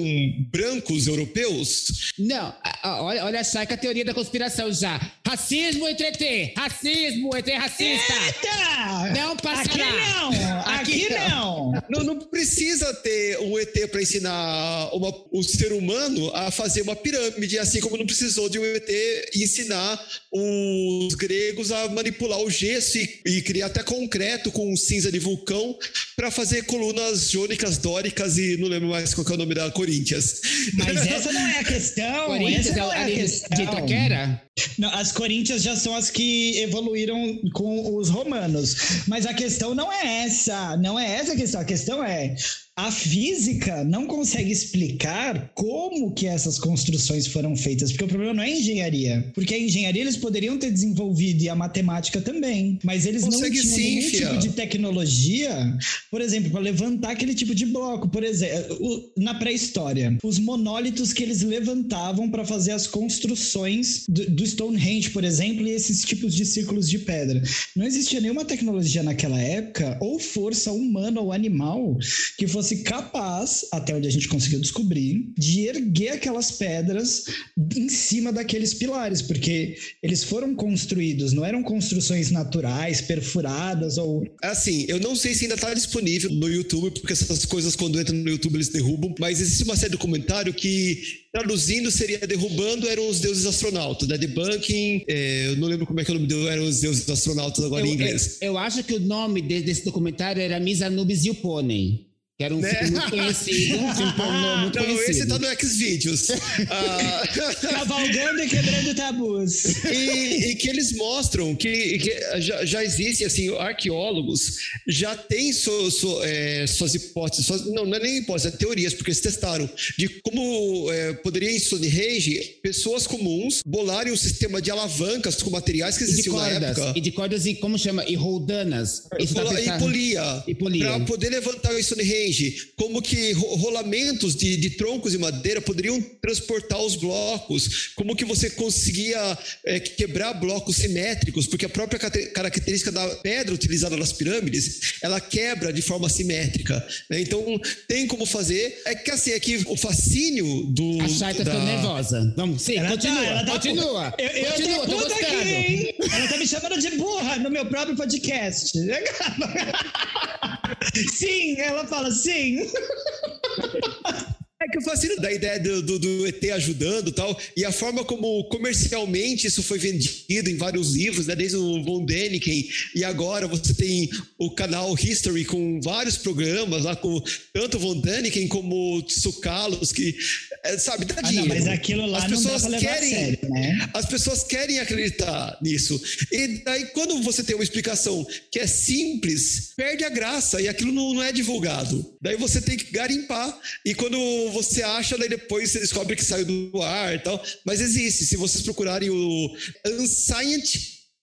brancos europeus? Não, olha, olha só que a teoria da conspiração já. Racismo entre ET! Racismo entre racista! Eita! Não passará! Aqui não! Aqui, Aqui não. não! não! precisa ter um ET para ensinar uma, um ser humano a fazer uma pirâmide, assim como não precisou de um ET ensinar os gregos a manipular o gesso e, e criar até concreto com cinza de vulcão para fazer colunas jônicas, dóricas e não lembro mais qual é o nome da Corinthians. Mas (laughs) essa não é a questão. Corinthians essa não é a questão. De Itaquera? Não, as Corinthians já são as que evoluíram com os romanos. Mas a questão não é essa. Não é essa a questão. A questão é a física não consegue explicar como que essas construções foram feitas, porque o problema não é a engenharia, porque a engenharia eles poderiam ter desenvolvido e a matemática também, mas eles consegue não tinham sim, nenhum fia. tipo de tecnologia, por exemplo, para levantar aquele tipo de bloco, por exemplo, na pré-história, os monólitos que eles levantavam para fazer as construções do, do Stonehenge, por exemplo, e esses tipos de círculos de pedra. Não existia nenhuma tecnologia naquela época ou força humana ou animal que fosse fosse capaz, até onde a gente conseguiu descobrir, de erguer aquelas pedras em cima daqueles pilares, porque eles foram construídos, não eram construções naturais, perfuradas ou. Assim, eu não sei se ainda está disponível no YouTube, porque essas coisas, quando entram no YouTube, eles derrubam, mas existe uma série de documentário que traduzindo seria derrubando eram os deuses astronautas, né? Debunking, é, eu não lembro como é que é o nome deu, eram os deuses astronautas agora eu, em inglês. Eu, eu, acho que o nome desse documentário era Miss Anubis e o Pônei. Que era um né? filme muito conhecido, (laughs) um filme pornô muito Não, conhecido. esse tá no Xvideos. (laughs) ah, Cavalgando e quebrando tabus. E, e, que eles mostram que, que já, já existem, assim, arqueólogos já têm so, so, é, suas hipóteses, suas, não, não é nem hipóteses, é teorias, porque eles testaram, de como é, poderia em Stonehenge pessoas comuns bolarem um sistema de alavancas com materiais que existiam cordas, na época. E de cordas, e como chama? E roldanas. Isso tá e polia. E polia. Para poder levantar o Stonehenge como que rolamentos de, de troncos de madeira poderiam transportar os blocos, como que você conseguia é, quebrar blocos simétricos, porque a própria característica da pedra utilizada nas pirâmides, ela quebra de forma simétrica. Né? Então, tem como fazer. É que assim, é que o fascínio do. A Chaita da... ficou nervosa. Vamos, sim, ela tá- continua, tá, tá, continua. Eu, eu continua, tô, tô gostando. Aqui, hein? Ela tá me chamando de burra no meu próprio podcast. (laughs) Sim, ela fala sim. (laughs) É que eu fascino da ideia do, do, do ET ajudando e tal, e a forma como comercialmente isso foi vendido em vários livros, né? Desde o Von Däniken, e agora você tem o canal History com vários programas lá, com tanto Von Däniken como Tsukalos, que, é, sabe, dá dinheiro. Ah, não, mas aquilo lá as pessoas querem, a sério, né? As pessoas querem acreditar nisso. E daí, quando você tem uma explicação que é simples, perde a graça e aquilo não, não é divulgado. Daí você tem que garimpar. E quando você acha, daí depois você descobre que saiu do ar e tal. Mas existe. Se vocês procurarem o Unscient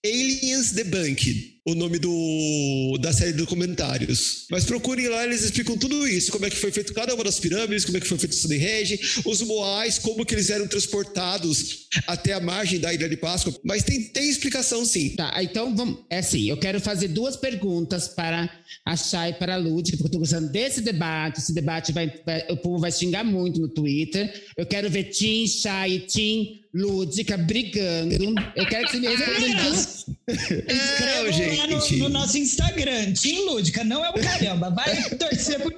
Aliens Debunked, o nome do, da série de documentários. Mas procurem lá, eles explicam tudo isso, como é que foi feito cada uma das pirâmides, como é que foi feito o Stonehenge, os moais, como que eles eram transportados até a margem da Ilha de Páscoa. Mas tem, tem explicação, sim. Tá, então vamos. É assim, eu quero fazer duas perguntas para a Chay e para a Lúdica, porque eu tô gostando desse debate. Esse debate vai, vai- O povo vai xingar muito no Twitter. Eu quero ver Tim, Chay e Tim Lúdica brigando. Eu quero que você me responda. Escrevam É, gente. Lá no, no nosso Instagram, Tim Lúdica, não é o caramba, vai torcer por...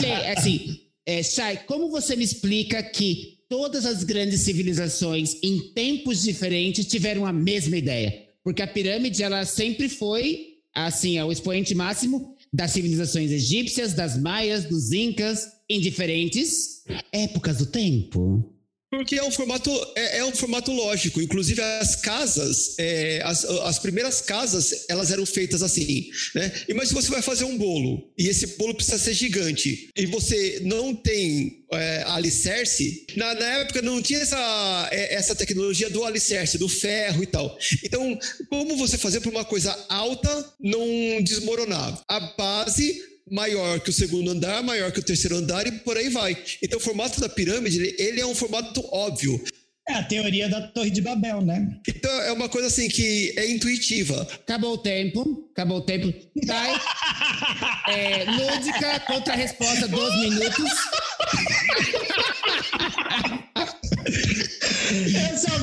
Gente, assim, é, Chay, como você me explica que todas as grandes civilizações, em tempos diferentes, tiveram a mesma ideia? Porque a pirâmide, ela sempre foi, assim, é o expoente máximo das civilizações egípcias, das maias, dos incas, em diferentes épocas do tempo. Porque é um formato, é, é um formato lógico. Inclusive, as casas, é, as, as primeiras casas, elas eram feitas assim, né? E mas se você vai fazer um bolo, e esse bolo precisa ser gigante, e você não tem é, alicerce, na, na época não tinha essa, é, essa tecnologia do alicerce, do ferro e tal. Então, como você fazer para uma coisa alta não desmoronar? A base maior que o segundo andar, maior que o terceiro andar e por aí vai. Então o formato da pirâmide, ele- é um formato óbvio. É a teoria da Torre de Babel, né? Então é uma coisa assim que é intuitiva. Acabou o tempo, acabou o tempo. Chay, (laughs) é, lúdica, contra a resposta, 12 minutos. (laughs)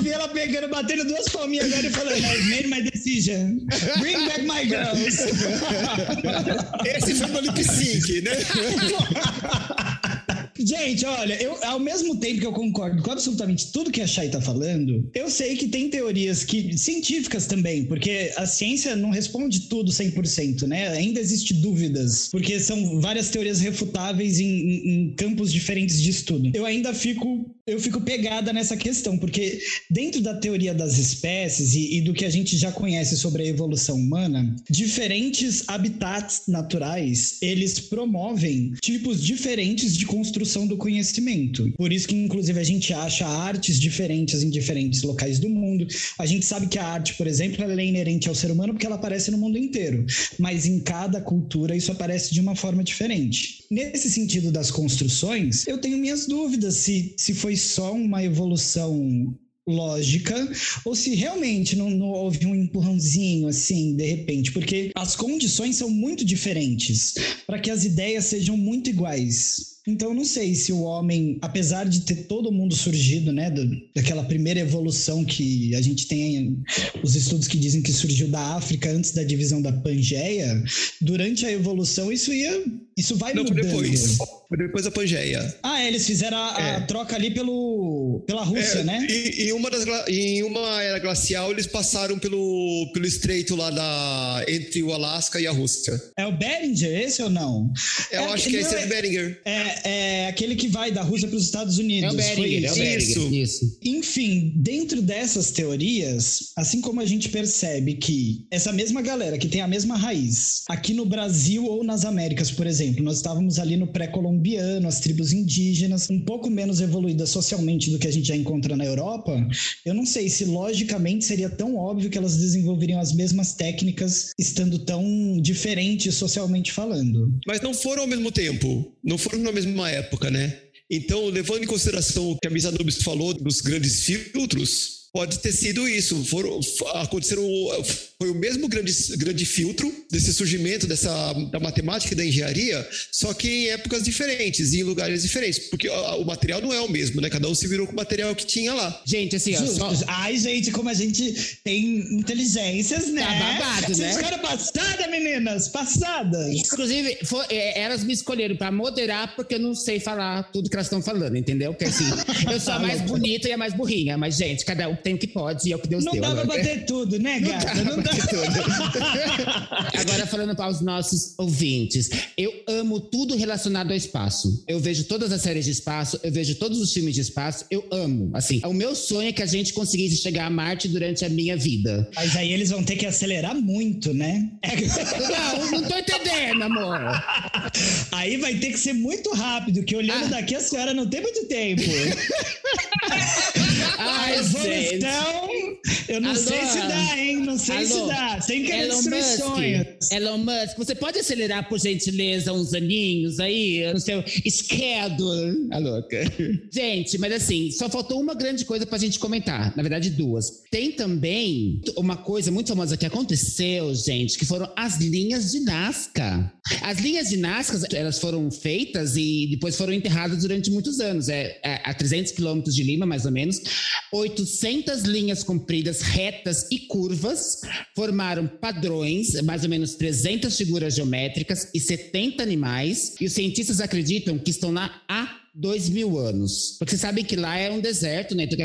Vi ela pegando, batendo duas palminhas agora e falando, I've made my decision. Bring back my girls. Esse foi o lip sync, né? Gente, olha, eu, ao mesmo tempo que eu concordo com absolutamente tudo que a Chay tá falando, eu sei que tem teorias que, científicas também, porque a ciência não responde tudo 100%, né? Ainda existe dúvidas, porque são várias teorias refutáveis em, em- em campos diferentes de estudo. Eu ainda fico, eu fico pegada nessa questão, porque dentro da teoria das espécies e, e do que a gente já conhece sobre a evolução humana, diferentes habitats naturais, eles promovem tipos diferentes de construção do conhecimento. Por isso que, inclusive, a gente acha artes diferentes em diferentes locais do mundo. A gente sabe que a arte, por exemplo, ela é inerente ao ser humano porque ela aparece no mundo inteiro. Mas em cada cultura isso aparece de uma forma diferente. Nesse sentido das construções, eu tenho minhas dúvidas se, se foi só uma evolução lógica ou se realmente não, não houve um empurrãozinho assim de repente, porque as condições são muito diferentes para que as ideias sejam muito iguais. Então eu não sei se o homem, apesar de ter todo mundo surgido, né, do- daquela primeira evolução que a gente tem os estudos que dizem que surgiu da África antes da divisão da Pangeia, durante a evolução isso ia, isso vai Não, foi mudando. depois. Foi depois da Pangeia. Ah, é, eles fizeram a, a É. troca ali pelo pela Rússia, É, né? E, e uma das, em uma era glacial, eles passaram pelo, pelo estreito lá da, entre o Alasca e a Rússia. É o Beringer esse ou não? Eu É, acho que esse não, é de Beringer. É, é aquele que vai da Rússia para os Estados Unidos. É o foi Beringer, é o isso? Isso. Isso. Enfim, dentro dessas teorias, assim como a gente percebe que essa mesma galera que tem a mesma raiz, aqui no Brasil ou nas Américas, por exemplo, nós estávamos ali no pré-colombiano, as tribos indígenas, um pouco menos evoluídas socialmente do que a gente já encontra na Europa, eu não sei se logicamente seria tão óbvio que elas desenvolveriam as mesmas técnicas estando tão diferentes socialmente falando. Mas não foram ao mesmo tempo, não foram na mesma época, né? Então, levando em consideração o que a Misa Nubis falou dos grandes filtros, pode ter sido isso. Foram, aconteceram, foi o mesmo grande, grande filtro desse surgimento dessa, da matemática e da engenharia, só que em épocas diferentes e em lugares diferentes, porque o, o material não é o mesmo, né? Cada um se virou com o material que tinha lá. Gente, assim, ó, só... Ai, gente, como a gente tem inteligências, né? Tá babado, Vocês né? ficaram passadas, meninas, passadas. Inclusive, foi- é, elas me escolheram pra moderar porque eu não sei falar tudo que elas estão falando, entendeu? Porque assim, (laughs) eu sou a mais bonita e a mais burrinha, mas, gente, cada um tem o que pode e é o que Deus Não deu. dá pra agora. bater tudo, né, gata? Não dá. (laughs) Agora, falando para os nossos ouvintes, eu amo tudo relacionado ao espaço. Eu vejo todas as séries de espaço, eu vejo todos os filmes de espaço, eu amo. Assim, o meu sonho é que a gente conseguisse chegar a Marte durante a minha vida. Mas aí eles vão ter que acelerar muito, né? É Não, não tô entendendo, amor. Aí vai ter que ser muito rápido, que olhando Ah. daqui a senhora não tem muito tempo. (laughs) Ai, evolução, eu não Alô? sei se dá, hein? Não sei se Alô? dá. Sem querer Elon destruir Musk. Elon Musk, você pode acelerar, por gentileza, uns aninhos aí no seu schedule? A louca. Gente, mas assim, só faltou uma grande coisa pra gente comentar. Na verdade, duas. Tem também uma coisa muito famosa que aconteceu, gente, que foram as linhas de Nazca. As linhas de Nazca, elas foram feitas e depois foram enterradas durante muitos anos. É, é, a 300 quilômetros de Lima, mais ou menos. 800 linhas compridas, retas e curvas formaram padrões, mais ou menos 300 figuras geométricas e 70 animais. E os cientistas acreditam que estão lá há dois mil anos. Porque sabem que lá é um deserto, né? Então,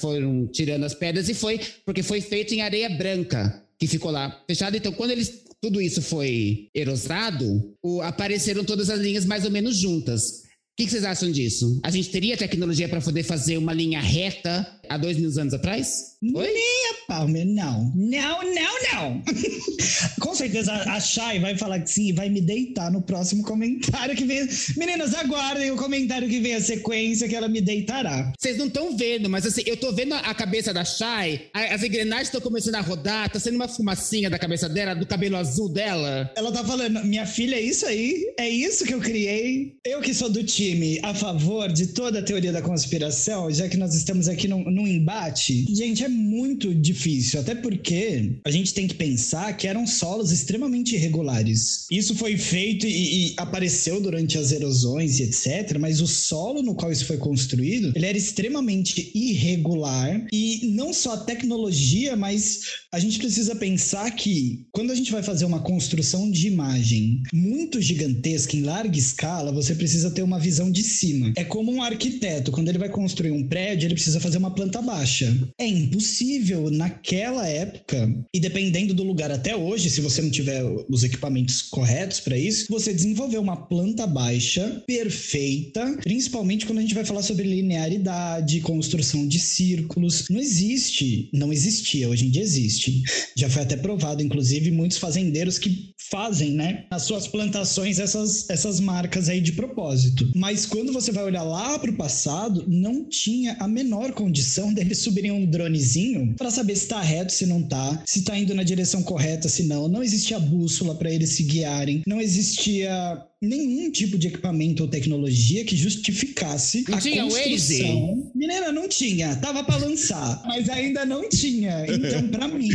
foram tirando as pedras e foi porque foi feito em areia branca, que ficou lá fechado. Então, quando eles tudo isso foi erosado, o- apareceram todas as linhas mais ou menos juntas. O que, que vocês acham disso? A gente teria tecnologia para poder fazer uma linha reta há dois mil anos atrás? Oi? Nem a Palmer, não. Não, não, não. (laughs) Com certeza a Chay vai falar que sim e vai me deitar no próximo comentário que vem. Meninas, aguardem o comentário que vem a sequência que ela me deitará. Vocês não estão vendo, mas assim, eu tô vendo a cabeça da Shai, a- as engrenagens estão começando a rodar, tá sendo uma fumacinha da cabeça dela, do cabelo azul dela. Ela tá falando, minha filha, é isso aí, é isso que eu criei. Eu que sou do time a favor de toda a teoria da conspiração, já que nós estamos aqui num, num embate. Gente, é muito difícil, até porque a gente tem que pensar que eram solos extremamente irregulares. Isso foi feito e, e apareceu durante as erosões e etc, mas o solo no qual isso foi construído, ele era extremamente irregular e não só a tecnologia, mas a gente precisa pensar que quando a gente vai fazer uma construção de imagem muito gigantesca em larga escala, você precisa ter uma visão de cima. É como um arquiteto, quando ele vai construir um prédio, ele precisa fazer uma planta baixa. É impossível naquela época, e dependendo do lugar até hoje, se você não tiver os equipamentos corretos para isso, você desenvolver uma planta baixa perfeita, principalmente quando a gente vai falar sobre linearidade, construção de círculos. Não existe, não existia, hoje em dia existe. Já foi até provado, inclusive, muitos fazendeiros que fazem, né, nas suas plantações essas, essas marcas aí de propósito. Mas quando você vai olhar lá para o passado, não tinha a menor condição (laughs) deles subirem um dronezinho para saber se tá reto, se não tá, se tá indo na direção correta, se não. Não existia bússola para eles se guiarem, não existia nenhum tipo de equipamento ou tecnologia que justificasse Não a tinha Waze? construção. Menina, não tinha. Tava para lançar, (laughs) mas ainda não tinha. Então, para mim,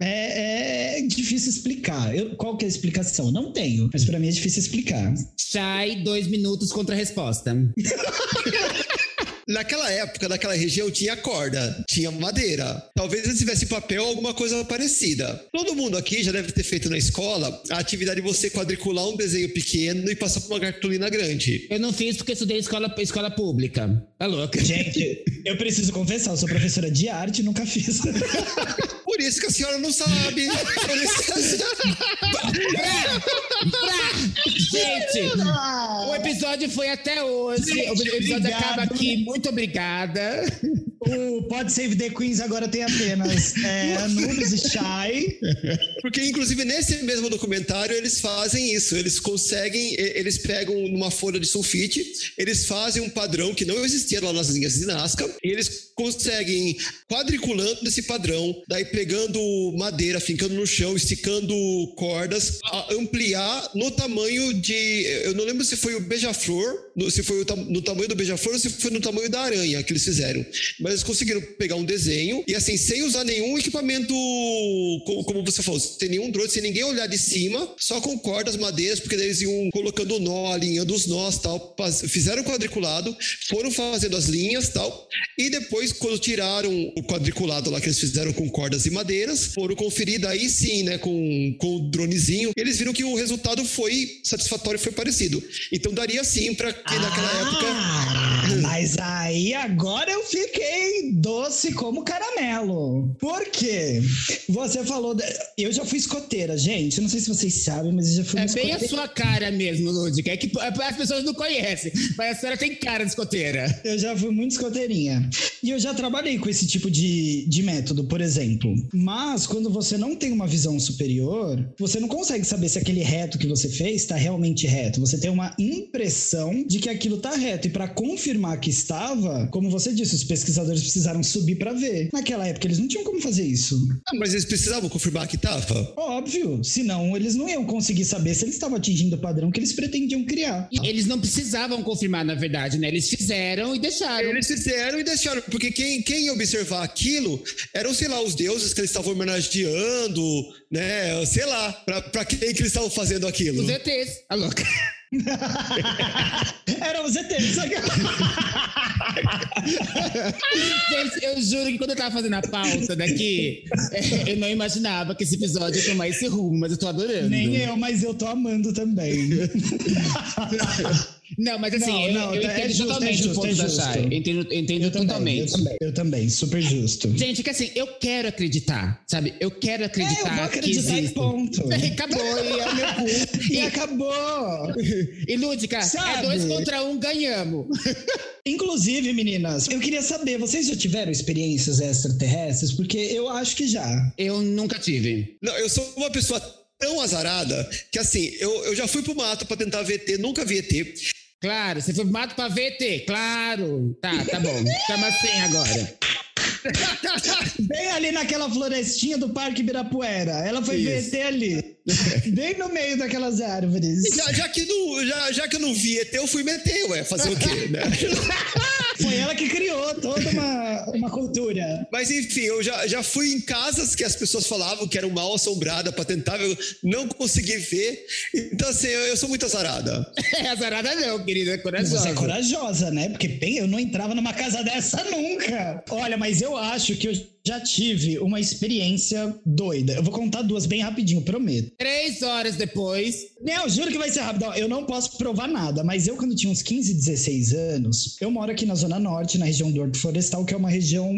é, é difícil explicar. Eu- qual que é a explicação? Não tenho, mas para mim é difícil explicar. Shai, dois minutos contra a resposta. (laughs) Naquela época, naquela região, tinha corda, tinha madeira. Talvez eles tivessem papel ou alguma coisa parecida. Todo mundo aqui já deve ter feito na escola a atividade de você quadricular um desenho pequeno e passar por uma cartolina grande. Eu não fiz porque estudei escola, escola pública. Tá louca? Gente, eu preciso confessar, eu sou professora de arte e nunca fiz. (laughs) Por isso que a senhora não sabe. Por isso que a senhora... Gente, o episódio foi até hoje. Gente, o episódio obrigado. acaba aqui. Muito obrigada. (laughs) O Pod Save the Queens agora tem apenas é, (laughs) Anubis e Shy. Porque, inclusive, nesse mesmo documentário, eles fazem isso. Eles conseguem, eles pegam numa folha de sulfite, eles fazem um padrão que não existia lá nas linhas de Nazca, e eles conseguem, quadriculando esse padrão, daí pegando madeira, fincando no chão, esticando cordas, ampliar no tamanho de. Eu não lembro se foi o beija-flor, se foi no tamanho do beija-flor ou se foi no tamanho da aranha que eles fizeram. Mas mas eles conseguiram pegar um desenho e assim, sem usar nenhum equipamento, como, como você falou, sem nenhum drone, sem ninguém olhar de cima, só com cordas, madeiras, porque eles iam colocando o nó, alinhando os nós tal. Fizeram o quadriculado, foram fazendo as linhas tal. E depois, quando tiraram o quadriculado lá que eles fizeram com cordas e madeiras, foram conferir daí sim, né, com, com o dronezinho, eles viram que o resultado foi satisfatório, foi parecido. Então daria sim para que ah, naquela época. Mas aí agora eu fiquei doce como caramelo. Por quê? Você falou. De... Eu já fui escoteira, gente. Não sei se vocês sabem, mas eu já fui É bem a sua cara mesmo, Lúdica. É que as pessoas não conhecem, mas a senhora tem cara de escoteira. Eu já fui muito escoteirinha. E eu já trabalhei com esse tipo de, de método, por exemplo. Mas quando você não tem uma visão superior, você não consegue saber se aquele reto que você fez está realmente reto. Você tem uma impressão de que aquilo está reto. E para confirmar que estava, como você disse, os pesquisadores precisaram subir para ver. Naquela época eles não tinham como fazer isso. Ah, mas eles precisavam confirmar que estava? Óbvio. Senão eles não iam conseguir saber se eles estavam atingindo o padrão que eles pretendiam criar. E eles não precisavam confirmar, na verdade, né? Eles fizeram e deixaram. Eles fizeram e deixaram, porque quem, quem ia observar aquilo eram, sei lá, os deuses que eles estavam homenageando, né? Sei lá, pra, pra quem que eles estavam fazendo aquilo. Os ETs, a louca. (laughs) Era os ETs. (laughs) (laughs) Gente, eu juro que quando eu tava fazendo a pauta daqui, é, eu não imaginava que esse episódio ia tomar esse rumo, mas eu tô adorando. Nem eu, mas eu tô amando também. (laughs) Não, mas assim, não, eu, não, eu tá, entendo é justo, totalmente é justo, o ponto é da Chay. Entendo, entendo eu totalmente. Também, eu, também, eu também, super justo. Gente, que assim, eu quero acreditar, sabe? Eu quero acreditar. É, eu vou acreditar que existe. ponto. (laughs) acabou, e é o meu cu. (laughs) E, acabou. E Lúdica, é dois contra um, ganhamos. (laughs) Inclusive, meninas, eu queria saber, vocês já tiveram experiências extraterrestres? Porque eu acho que já. Eu nunca tive. Não, eu sou uma pessoa tão azarada que assim, eu, eu já fui pro mato para tentar ET, nunca vi ET. Claro, você foi pro mato pra ET, claro. Tá, tá bom. Chama assim agora. (laughs) Bem ali naquela florestinha do Parque Ibirapuera. Ela foi Isso. ver ET ali. (laughs) Bem no meio daquelas árvores. Já, já, que, não, já, já que eu não vi ET, eu fui meter, ué. Fazer o quê, né? (laughs) Foi ela que criou toda uma, uma cultura. Mas enfim, eu já, já fui em casas que as pessoas falavam que eram mal assombradas para tentar, eu não consegui ver. Então, assim, eu, eu sou muito azarada. É, (laughs) azarada não, querida, é corajosa. Você é corajosa, né? Porque bem, eu não entrava numa casa dessa nunca. Olha, mas eu acho que eu já tive uma experiência doida. Eu vou contar duas bem rapidinho, prometo. Três horas depois. Não, juro que vai ser rápido. Eu não posso provar nada, mas eu, quando tinha uns 15, 16 anos, eu moro aqui na Zona Norte, na região do Horto Florestal, que é uma região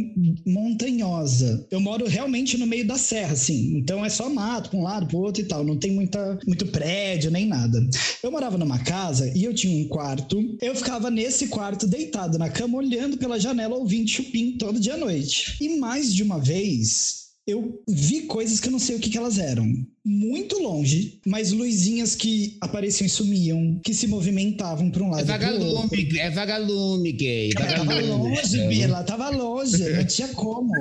montanhosa. Eu moro realmente no meio da serra, assim. Então é só mato pra um lado, pro outro e tal. Não tem muita, muito prédio nem nada. Eu morava numa casa e eu tinha um quarto. Eu ficava nesse quarto deitado na cama, olhando pela janela, ouvindo chupim todo dia à noite. E mais de de uma vez, eu vi coisas que eu não sei o que, que elas eram muito longe, mas luzinhas que apareciam e sumiam, que se movimentavam para um lado. É vagalume, é vagalume, gay. Vagalume. Tava longe, Bila, tava longe, não tinha como.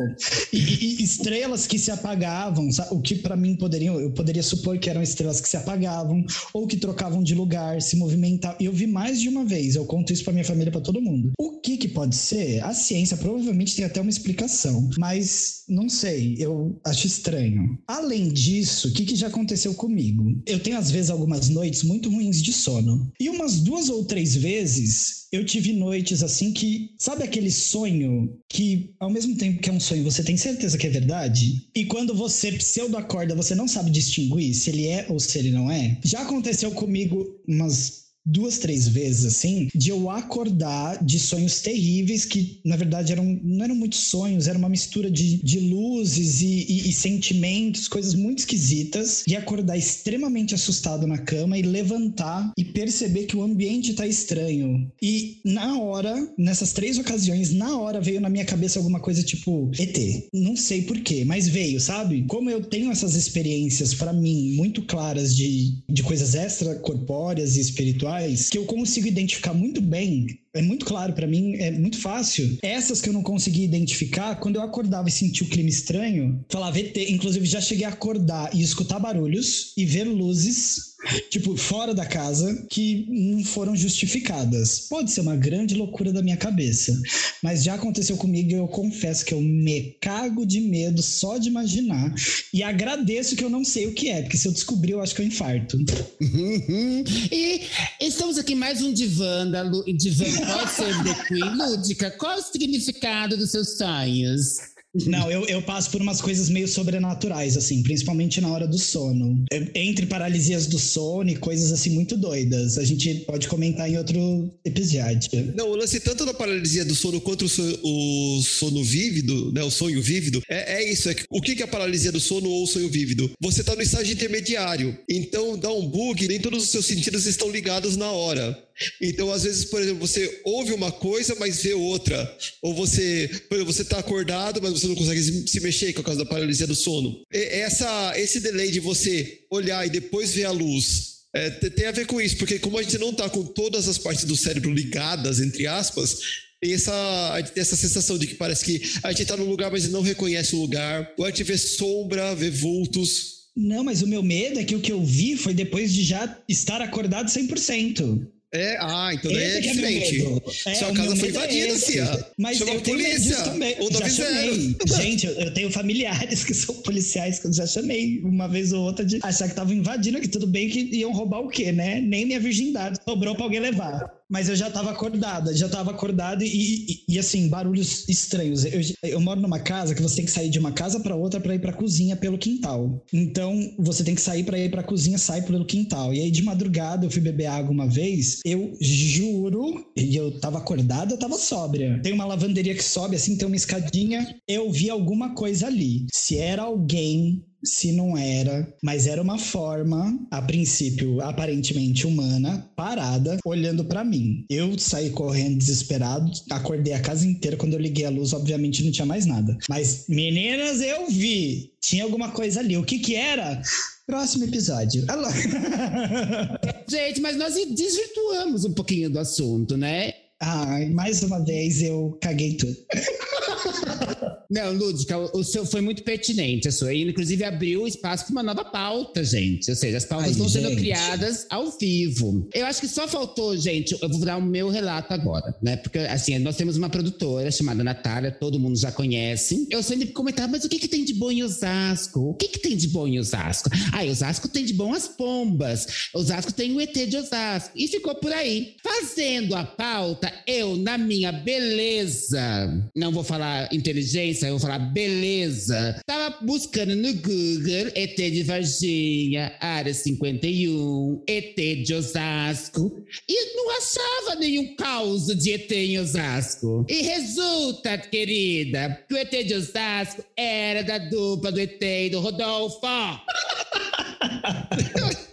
E, e, estrelas que se apagavam, sabe? o que para mim poderiam, eu poderia supor que eram estrelas que se apagavam ou que trocavam de lugar, se movimentavam. E eu vi mais de uma vez, eu conto isso para minha família, para todo mundo. O que que pode ser? A ciência provavelmente tem até uma explicação, mas não sei, eu acho estranho. Além disso, o que que já aconteceu comigo. Eu tenho, às vezes, algumas noites muito ruins de sono. E umas duas ou três vezes eu tive noites assim que. Sabe aquele sonho que, ao mesmo tempo que é um sonho, você tem certeza que é verdade? E quando você pseudo acorda, você não sabe distinguir se ele é ou se ele não é? Já aconteceu comigo umas duas, três vezes, assim, de eu acordar de sonhos terríveis que, na verdade, eram, não eram muitos sonhos, era uma mistura de, de luzes e, e, e sentimentos, coisas muito esquisitas, e acordar extremamente assustado na cama e levantar e perceber que o ambiente tá estranho. E na hora, nessas três ocasiões, na hora veio na minha cabeça alguma coisa tipo ET. Não sei porquê, mas veio, sabe? Como eu tenho essas experiências, para mim, muito claras de, de coisas extracorpóreas e espirituais que eu consigo identificar muito bem é muito claro para mim, é muito fácil. Essas que eu não consegui identificar, quando eu acordava e sentia o clima estranho, falava ET, inclusive já cheguei a acordar e escutar barulhos e ver luzes tipo, fora da casa, que não foram justificadas. Pode ser uma grande loucura da minha cabeça, mas já aconteceu comigo e eu confesso que eu me cago de medo só de imaginar. E agradeço que eu não sei o que é, porque se eu descobrir, eu acho que eu infarto. (laughs) e estamos aqui mais um divã da Lu... divã pode ser The Queen Lúdica. Qual o significado dos seus sonhos? Não, eu, eu passo por umas coisas meio sobrenaturais, assim, principalmente na hora do sono. Entre paralisias do sono e coisas assim muito doidas. A gente pode comentar em outro episódio. Não, o lance tanto da paralisia do sono quanto o sono, o sono vívido, né? O sonho vívido, é, é isso. É, o que é a paralisia do sono ou o sonho vívido? Você está no estágio intermediário. Então dá um bug, nem todos os seus sentidos estão ligados na hora. Então, às vezes, por exemplo, você ouve uma coisa, mas vê outra. Ou você, você está acordado, mas você não consegue se mexer por causa da paralisia do sono. E essa, esse delay de você olhar e depois ver a luz é, tem a ver com isso, porque como a gente não está com todas as partes do cérebro ligadas, entre aspas, tem essa, tem essa sensação de que parece que a gente está num lugar, mas não reconhece o lugar. Ou a gente vê sombra, vê vultos. Não, mas o meu medo é que o que eu vi foi depois de já estar acordado 100%. É, ah, então daí é, é diferente. É, Sua casa foi é invadida, é Mas Chama eu polícia. também. Já chamei. Gente, eu, eu, tenho familiares (laughs) que são policiais que eu já chamei uma vez ou outra de achar que estavam invadindo, que tudo bem que iam roubar o quê, né? Nem minha virgindade sobrou pra alguém levar mas eu já estava acordada, já estava acordada e, e, e, assim, barulhos estranhos. Eu, eu, moro numa casa que você tem que sair de uma casa para outra para ir para cozinha pelo quintal. Então, você tem que sair para ir para cozinha, sai pelo quintal. E aí de madrugada eu fui beber água uma vez, eu juro, e eu tava acordada, eu tava sóbria. Tem uma lavanderia que sobe assim, tem uma escadinha, eu vi alguma coisa ali. Se era alguém se não era, mas era uma forma, a princípio, aparentemente humana, parada, olhando para mim. Eu saí correndo desesperado, acordei a casa inteira. Quando eu liguei a luz, obviamente não tinha mais nada. Mas, meninas, eu vi. Tinha alguma coisa ali. O que que era? Próximo episódio. (laughs) Gente, mas nós desvirtuamos um pouquinho do assunto, né? Ai, mais uma vez eu caguei tudo. Não, Lúdica, o seu foi muito pertinente. A sua, inclusive, abriu espaço para uma nova pauta, gente. Ou seja, as pautas Ai, estão sendo criadas ao vivo. Eu acho que só faltou, gente. Eu vou dar o meu relato agora, né? Porque, assim, nós temos uma produtora chamada Natália, todo mundo já conhece. Eu sempre comentava, mas o que, que tem de bom em Osasco? O que, que tem de bom em Osasco? Ah, Osasco tem de bom as pombas. Osasco tem o ET de Osasco. E ficou por aí. Fazendo a pauta, eu, na minha beleza, não vou falar inteligência, eu vou falar, beleza. Tava buscando no Google ET de Varginha, área 51, ET de Osasco, e não achava nenhum caos de ET em Osasco. E resulta, querida, que o ET de Osasco era da dupla do ET e do Rodolfo.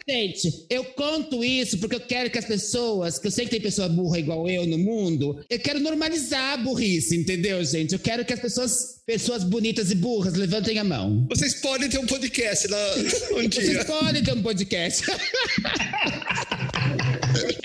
Gente, eu conto isso porque eu quero que as pessoas, que eu sei que tem pessoa burra igual eu no mundo, eu quero normalizar a burrice, entendeu, gente? Eu quero que as pessoas, pessoas bonitas e burras, levantem a mão. Vocês podem ter um podcast lá um dia. Vocês podem ter um podcast. (laughs)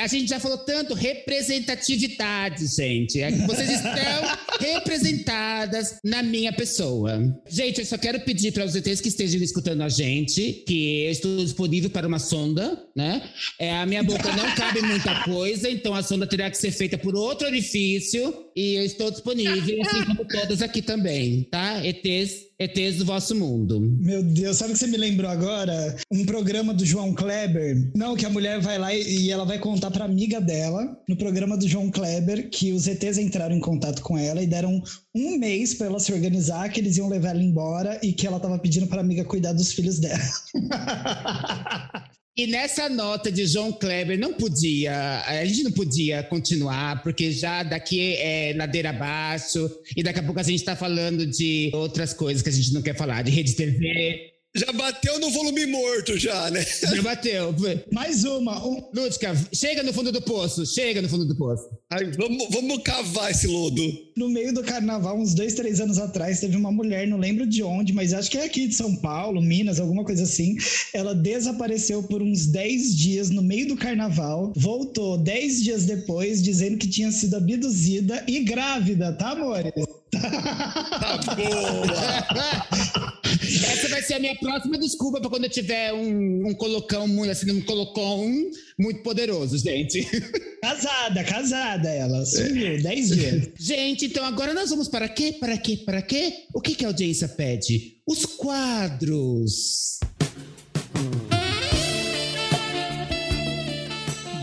A gente já falou tanto representatividade, gente. É que vocês estão (laughs) representadas na minha pessoa. Gente, eu só quero pedir para os ETs que estejam escutando a gente que eu estou disponível para uma sonda, né? É, a minha boca não (laughs) cabe muita coisa, então a sonda terá que ser feita por outro orifício e eu estou disponível, assim como todas aqui também, tá? ETs ETs do vosso mundo. Meu Deus, sabe o que você me lembrou agora? Um programa do João Kleber. Não, que a mulher vai lá e ela vai contar pra amiga dela, no programa do João Kleber, que os ETs entraram em contato com ela e deram um mês para ela se organizar, que eles iam levar ela embora e que ela tava pedindo pra amiga cuidar dos filhos dela. (laughs) E nessa nota de João Kleber não podia, a gente não podia continuar, porque já daqui é ladeira abaixo, e daqui a pouco a gente está falando de outras coisas que a gente não quer falar, de rede TV, Já bateu no volume morto, já, né? Já bateu. Mais uma. Um... Lúdica, chega no fundo do poço, chega no fundo do poço. Ai, vamos, vamos cavar esse lodo. No meio do carnaval, uns dois, três anos atrás, teve uma mulher, não lembro de onde, mas acho que é aqui de São Paulo, Minas, alguma coisa assim. Ela desapareceu por uns 10 dias no meio do carnaval, voltou 10 dias depois, dizendo que tinha sido abduzida e grávida, tá, amores? Tá boa! (laughs) Essa vai ser a minha próxima desculpa para quando eu tiver um, um colocão muito assim, um colocão muito poderoso, gente. (laughs) Casada, casada ela. Sumiu, 10 dias. Gente, então agora nós vamos para quê? Para quê? Para quê? O que, que a audiência pede? Os quadros.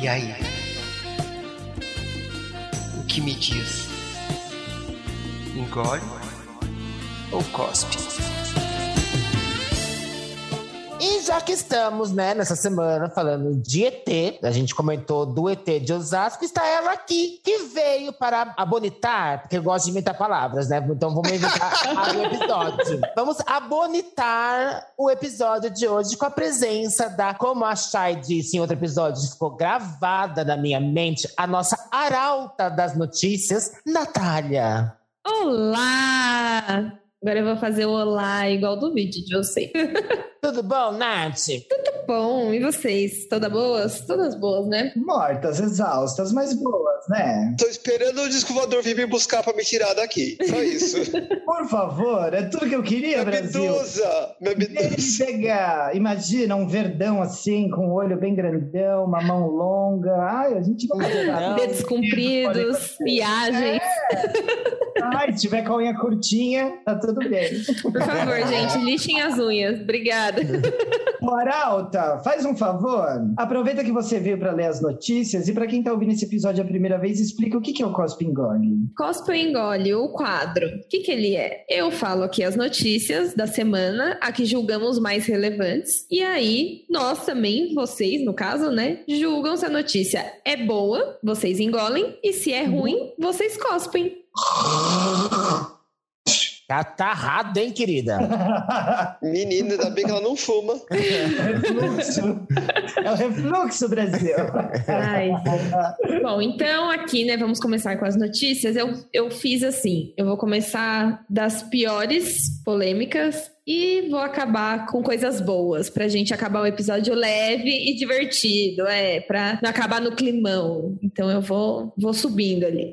E aí? O que me diz? Engole ou cospe? E já que estamos, né, nessa semana falando de ET, a gente comentou do ET de Osasco, está ela aqui, que veio para abonitar, porque eu gosto de inventar palavras, né? Então vamos inventar (laughs) o episódio. Vamos abonitar o episódio de hoje com a presença da, como a Chay disse em outro episódio, ficou gravada na minha mente, a nossa arauta das notícias, Natália. Olá! Agora eu vou fazer o olá igual do vídeo de você. (laughs) Tudo bom, Nath? Tudo bom. E vocês? Todas boas? Todas boas, né? Mortas, exaustas, mas boas, né? Tô esperando o disco voador vir me buscar pra me tirar daqui. Só isso. (laughs) Por favor, é tudo que eu queria, Minha Brasil. medusa! Minha medusa! pega, imagina, um verdão assim, com o olho bem grandão, uma mão longa. Ai, a gente vai. Dedos compridos, viagens. (laughs) Ai, se tiver com a unha curtinha, tá tudo bem. Por favor, gente, lixem as unhas. Obrigada. Moralta, faz um favor. Aproveita que você veio para ler as notícias e para quem tá ouvindo esse episódio a primeira vez, explica o que que é o Cospe Engole. Cospe engole, o quadro. O que, que ele é? Eu falo aqui as notícias da semana, a que julgamos mais relevantes. E aí, nós também, vocês, no caso, né, julgam se a notícia é boa, vocês engolem, e se é ruim, vocês cospem. Tá, tá errado, hein, querida? (laughs) Menina, ainda bem que ela não fuma. refluxo. É o refluxo, Brasil. Ai. Bom, então aqui, né, vamos começar com as notícias. Eu, eu fiz assim: eu vou começar das piores polêmicas e vou acabar com coisas boas, pra gente acabar o episódio leve e divertido, é, pra não acabar no climão. Então eu vou, vou subindo ali.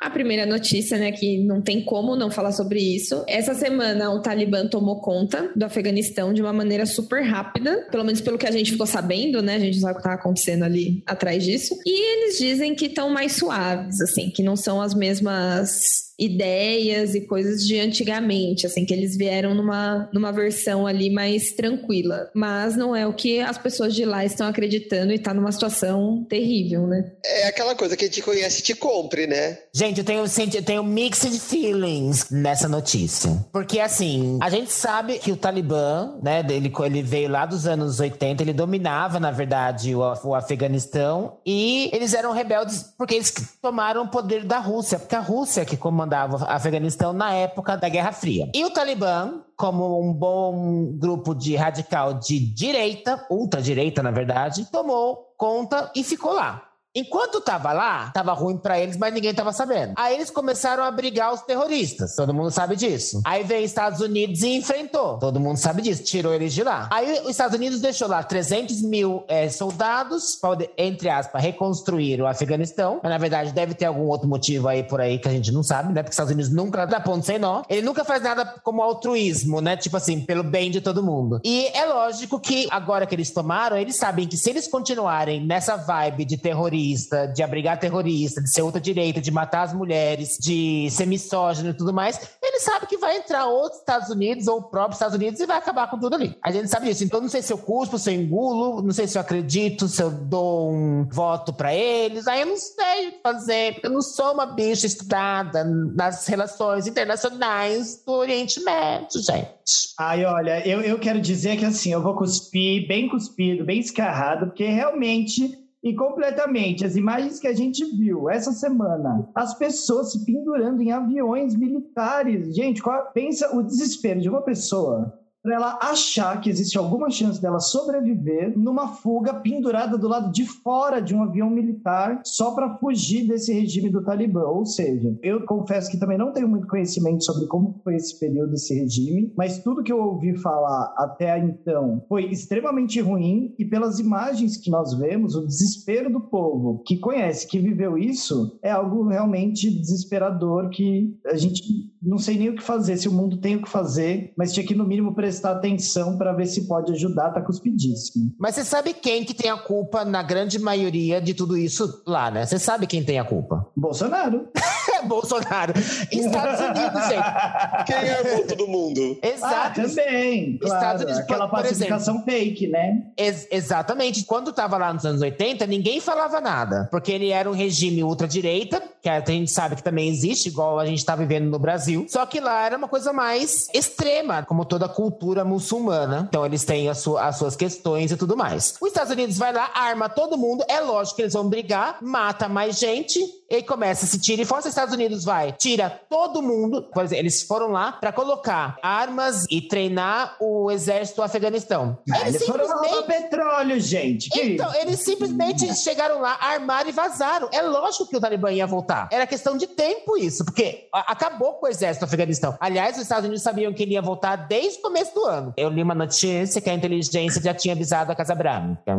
A primeira notícia, né, que não tem como não falar sobre isso. Essa semana o Talibã tomou conta do Afeganistão de uma maneira super rápida, pelo menos pelo que a gente ficou sabendo, né? A gente sabe o que tá acontecendo ali atrás disso. E eles dizem que estão mais suaves, assim, que não são as mesmas ideias e coisas de antigamente, assim, que eles vieram numa, numa versão ali mais tranquila. Mas não é o que as pessoas de lá estão acreditando e tá numa situação terrível, né? É aquela coisa que te conhece te compre, né? Gente, eu tenho, senti- eu tenho mixed feelings nessa notícia. Porque, assim, a gente sabe que o Talibã, né, ele, ele veio lá dos anos 80, ele dominava, na verdade, o, o Afeganistão. E eles eram rebeldes porque eles tomaram o poder da Rússia. Porque a Rússia que comandava o Afeganistão na época da Guerra Fria. E o Talibã, como um bom grupo de radical de direita, ultradireita, na verdade, tomou conta e ficou lá. Enquanto tava lá, tava ruim pra eles, mas ninguém tava sabendo. Aí eles começaram a brigar os terroristas. Todo mundo sabe disso. Aí veio os Estados Unidos e enfrentou. Todo mundo sabe disso. Tirou eles de lá. Aí os Estados Unidos deixou lá 300 mil eh, soldados para, entre aspas, reconstruir o Afeganistão. Mas na verdade deve ter algum outro motivo aí por aí que a gente não sabe, né? Porque os Estados Unidos nunca dá ponto sem nó. Ele nunca faz nada como altruísmo, né? Tipo assim, pelo bem de todo mundo. E é lógico que agora que eles tomaram, eles sabem que se eles continuarem nessa vibe de terrorismo, de abrigar terrorista, de ser ultra-direita, de matar as mulheres, de ser misógino e tudo mais, ele sabe que vai entrar outros Estados Unidos ou o próprio Estados Unidos e vai acabar com tudo ali. A gente sabe disso. Então, não sei se eu cuspo, se eu engulo, não sei se eu acredito, se eu dou um voto pra eles. Aí eu não sei o que fazer, eu não sou uma bicha estudada nas relações internacionais do Oriente Médio, gente. Ai, olha, eu, eu quero dizer que assim, eu vou cuspir bem cuspido, bem escarrado, porque realmente e completamente as imagens que a gente viu essa semana, as pessoas se pendurando em aviões militares. Gente, qual- pensa o desespero de uma pessoa para ela achar que existe alguma chance dela sobreviver numa fuga pendurada do lado de fora de um avião militar só para fugir desse regime do Talibã. Ou seja, eu confesso que também não tenho muito conhecimento sobre como foi esse período desse regime, mas tudo que eu ouvi falar até então foi extremamente ruim e pelas imagens que nós vemos, o desespero do povo que conhece, que viveu isso, é algo realmente desesperador que a gente não sei nem o que fazer, se o mundo tem o que fazer, mas tinha que no mínimo prestar atenção para ver se pode ajudar, tá cuspidíssimo. Mas você sabe quem que tem a culpa na grande maioria de tudo isso lá, né? Você sabe quem tem a culpa? Bolsonaro. (laughs) É Bolsonaro. Estados Unidos, gente. (laughs) Quem armou todo mundo? Ah, Exato. também. Claro, Estados Unidos, aquela por pacificação fake, né? Ex- exatamente. Quando tava lá nos anos 80, ninguém falava nada. Porque ele era um regime ultradireita, que a gente sabe que também existe, igual a gente tá vivendo no Brasil. Só que lá era uma coisa mais extrema, como toda a cultura muçulmana. Então eles têm a su- as suas questões e tudo mais. Os Estados Unidos vai lá, arma todo mundo. É lógico que eles vão brigar, mata mais gente. E começa, se tira e fora. Os Estados Unidos vai, tira todo mundo. Por exemplo, eles foram lá para colocar armas e treinar o exército do Afeganistão. Ah, Eles foram roubar petróleo, gente. Que Então, eles simplesmente chegaram lá, armaram e vazaram. É lógico que o Talibã ia voltar. Era questão de tempo isso, porque acabou com o exército do Afeganistão. Aliás, os Estados Unidos sabiam que ele ia voltar desde o começo do ano. Eu li uma notícia que a inteligência já tinha avisado a Casa Branca.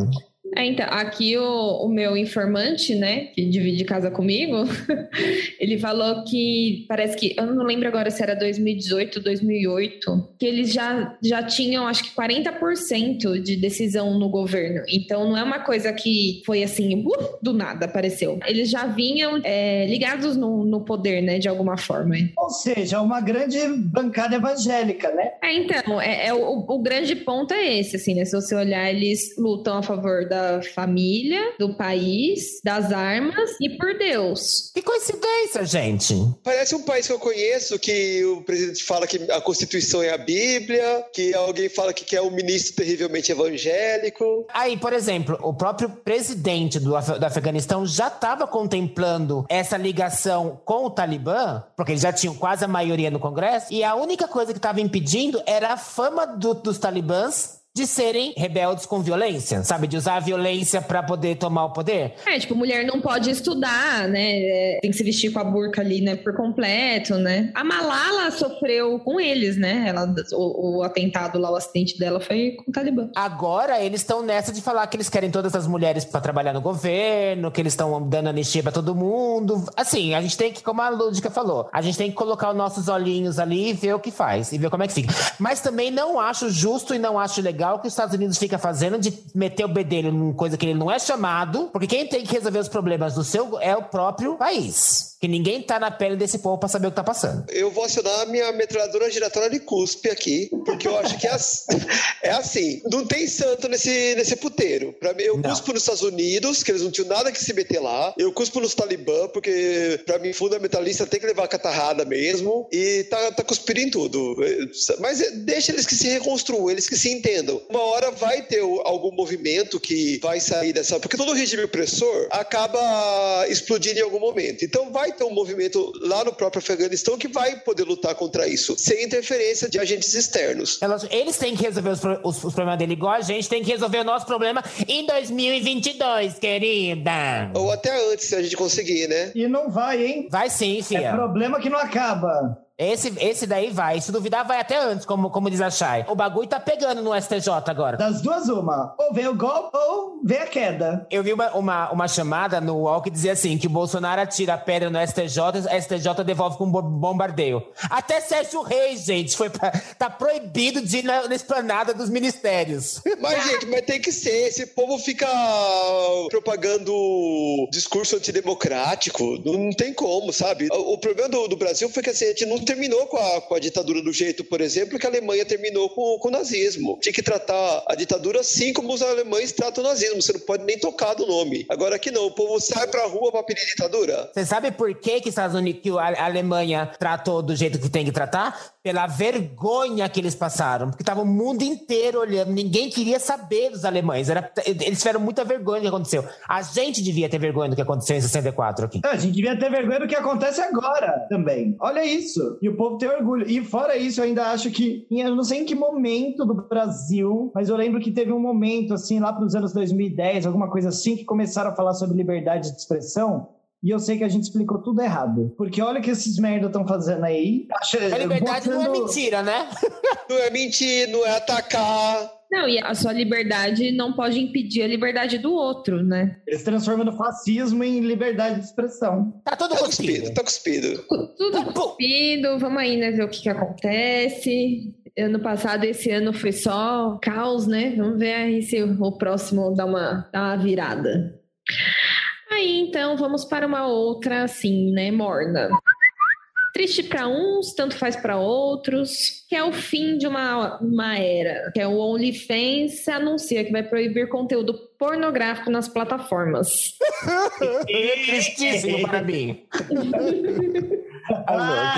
É, então, aqui o, o meu informante, né, que divide casa comigo, (laughs) ele falou que parece que, eu não lembro agora se era 2018, 2008, que eles já, já tinham acho que 40% de decisão no governo. Então não é uma coisa que foi assim, uh, do nada apareceu. Eles já vinham é, ligados no, no poder, né, de alguma forma. Ou seja, uma grande bancada evangélica, né? É, então, é, é o, o grande ponto é esse, assim, né? Se você olhar, eles lutam a favor da família, do país, das armas e por Deus. Que coincidência, gente. Parece um país que eu conheço que o presidente fala que a Constituição é a Bíblia, que alguém fala que quer um ministro terrivelmente evangélico. Aí, por exemplo, o próprio presidente do, Af- do Afeganistão já estava contemplando essa ligação com o Talibã, porque eles já tinham quase a maioria no Congresso, e a única coisa que estava impedindo era a fama do- dos talibãs de serem rebeldes com violência, sabe? De usar a violência para poder tomar o poder. É, tipo, mulher não pode estudar, né? É, tem que se vestir com a burca ali, né, por completo, né? A Malala sofreu com eles, né? Ela, o, o atentado lá, o acidente dela foi com o Talibã. Agora eles estão nessa de falar que eles querem todas as mulheres para trabalhar no governo, que eles estão dando anistia para todo mundo. Assim, a gente tem que, como a Lúdica falou, a gente tem que colocar os nossos olhinhos ali e ver o que faz e ver como é que fica. Mas também não acho justo e não acho legal o que os Estados Unidos fica fazendo de meter o bedelho em coisa que ele não é chamado, porque quem tem que resolver os problemas do seu é o próprio país. Que ninguém tá na pele desse povo para saber o que tá passando. Eu vou acionar a minha metralhadora giratória de cuspe aqui, porque eu acho que é, as- (laughs) é assim. Não tem santo nesse, nesse puteiro. Pra mim, eu Não. cuspo nos Estados Unidos, que eles não tinham nada que se meter lá. Eu cuspo nos Talibã, porque pra mim, fundamentalista tem que levar a catarrada mesmo. E tá, tá cuspindo em tudo. Mas deixa eles que se reconstruam, eles que se entendam. Uma hora vai ter algum movimento que vai sair dessa. Porque todo regime opressor acaba explodindo em algum momento. Então vai ter um movimento lá no próprio Afeganistão que vai poder lutar contra isso, sem interferência de agentes externos. Eles têm que resolver os, os- os problemas dele igual a gente tem que resolver o nosso problema em 2022, querida. Ou até antes, se a gente conseguir, né? E não vai, hein? Vai sim, É filha. problema que não acaba. Esse, esse daí vai. Se duvidar, vai até antes, como, como diz a Chay. O bagulho tá pegando no STJ agora. Das duas, uma. Ou vem o golpe ou vem a queda. Eu vi uma, uma, uma chamada no UOL que dizia assim: que o Bolsonaro atira a pedra no STJ, a STJ devolve com bo- bombardeio. Até Sérgio Reis, gente, foi pra, tá proibido de ir na, na esplanada dos ministérios. (laughs) Mas, gente, mas tem que ser. Esse povo fica propagando discurso antidemocrático. Não, não tem como, sabe? O, o problema do, do Brasil foi que assim, a gente não terminou com a, com a ditadura do jeito, por exemplo, que a Alemanha terminou com, com o nazismo. Tinha que tratar a ditadura assim como os alemães tratam o nazismo. Você não pode nem tocar do nome. Agora aqui não. O povo sai pra rua pra pedir ditadura. Você sabe por que, que, Estados Unidos, que a Alemanha tratou do jeito que tem que tratar? Pela vergonha que eles passaram. Porque tava o mundo inteiro olhando. Ninguém queria saber dos alemães. Era, eles tiveram muita vergonha do que aconteceu. A gente devia ter vergonha do que aconteceu em 64 aqui. A gente devia ter vergonha do que acontece agora também. Olha isso. E o povo tem orgulho. E fora isso, eu ainda acho que, eu não sei em que momento do Brasil, mas eu lembro que teve um momento, assim, lá para os anos 2010, alguma coisa assim, que começaram a falar sobre liberdade de expressão. E eu sei que a gente explicou tudo errado. Porque olha o que esses merda estão fazendo aí. A liberdade não é botando- mentira, né? (laughs) Não é mentir, não é atacar. Não, e a sua liberdade não pode impedir a liberdade do outro, né? Eles transformando fascismo em liberdade de expressão. Tá tudo Tá cuspido, cuspido. tá cuspido. Tudo Pum. cuspido, vamos aí, né, ver o que, que acontece. Ano passado, esse ano foi só caos, né? Vamos ver aí se o próximo dá uma, dá uma virada. Aí, então, vamos para uma outra, assim, né, morna. Triste para uns, tanto faz para outros, que é o fim de uma, uma era, que é o OnlyFans anuncia que vai proibir conteúdo pornográfico nas plataformas. (laughs) Tristíssimo para mim. (laughs) Ah,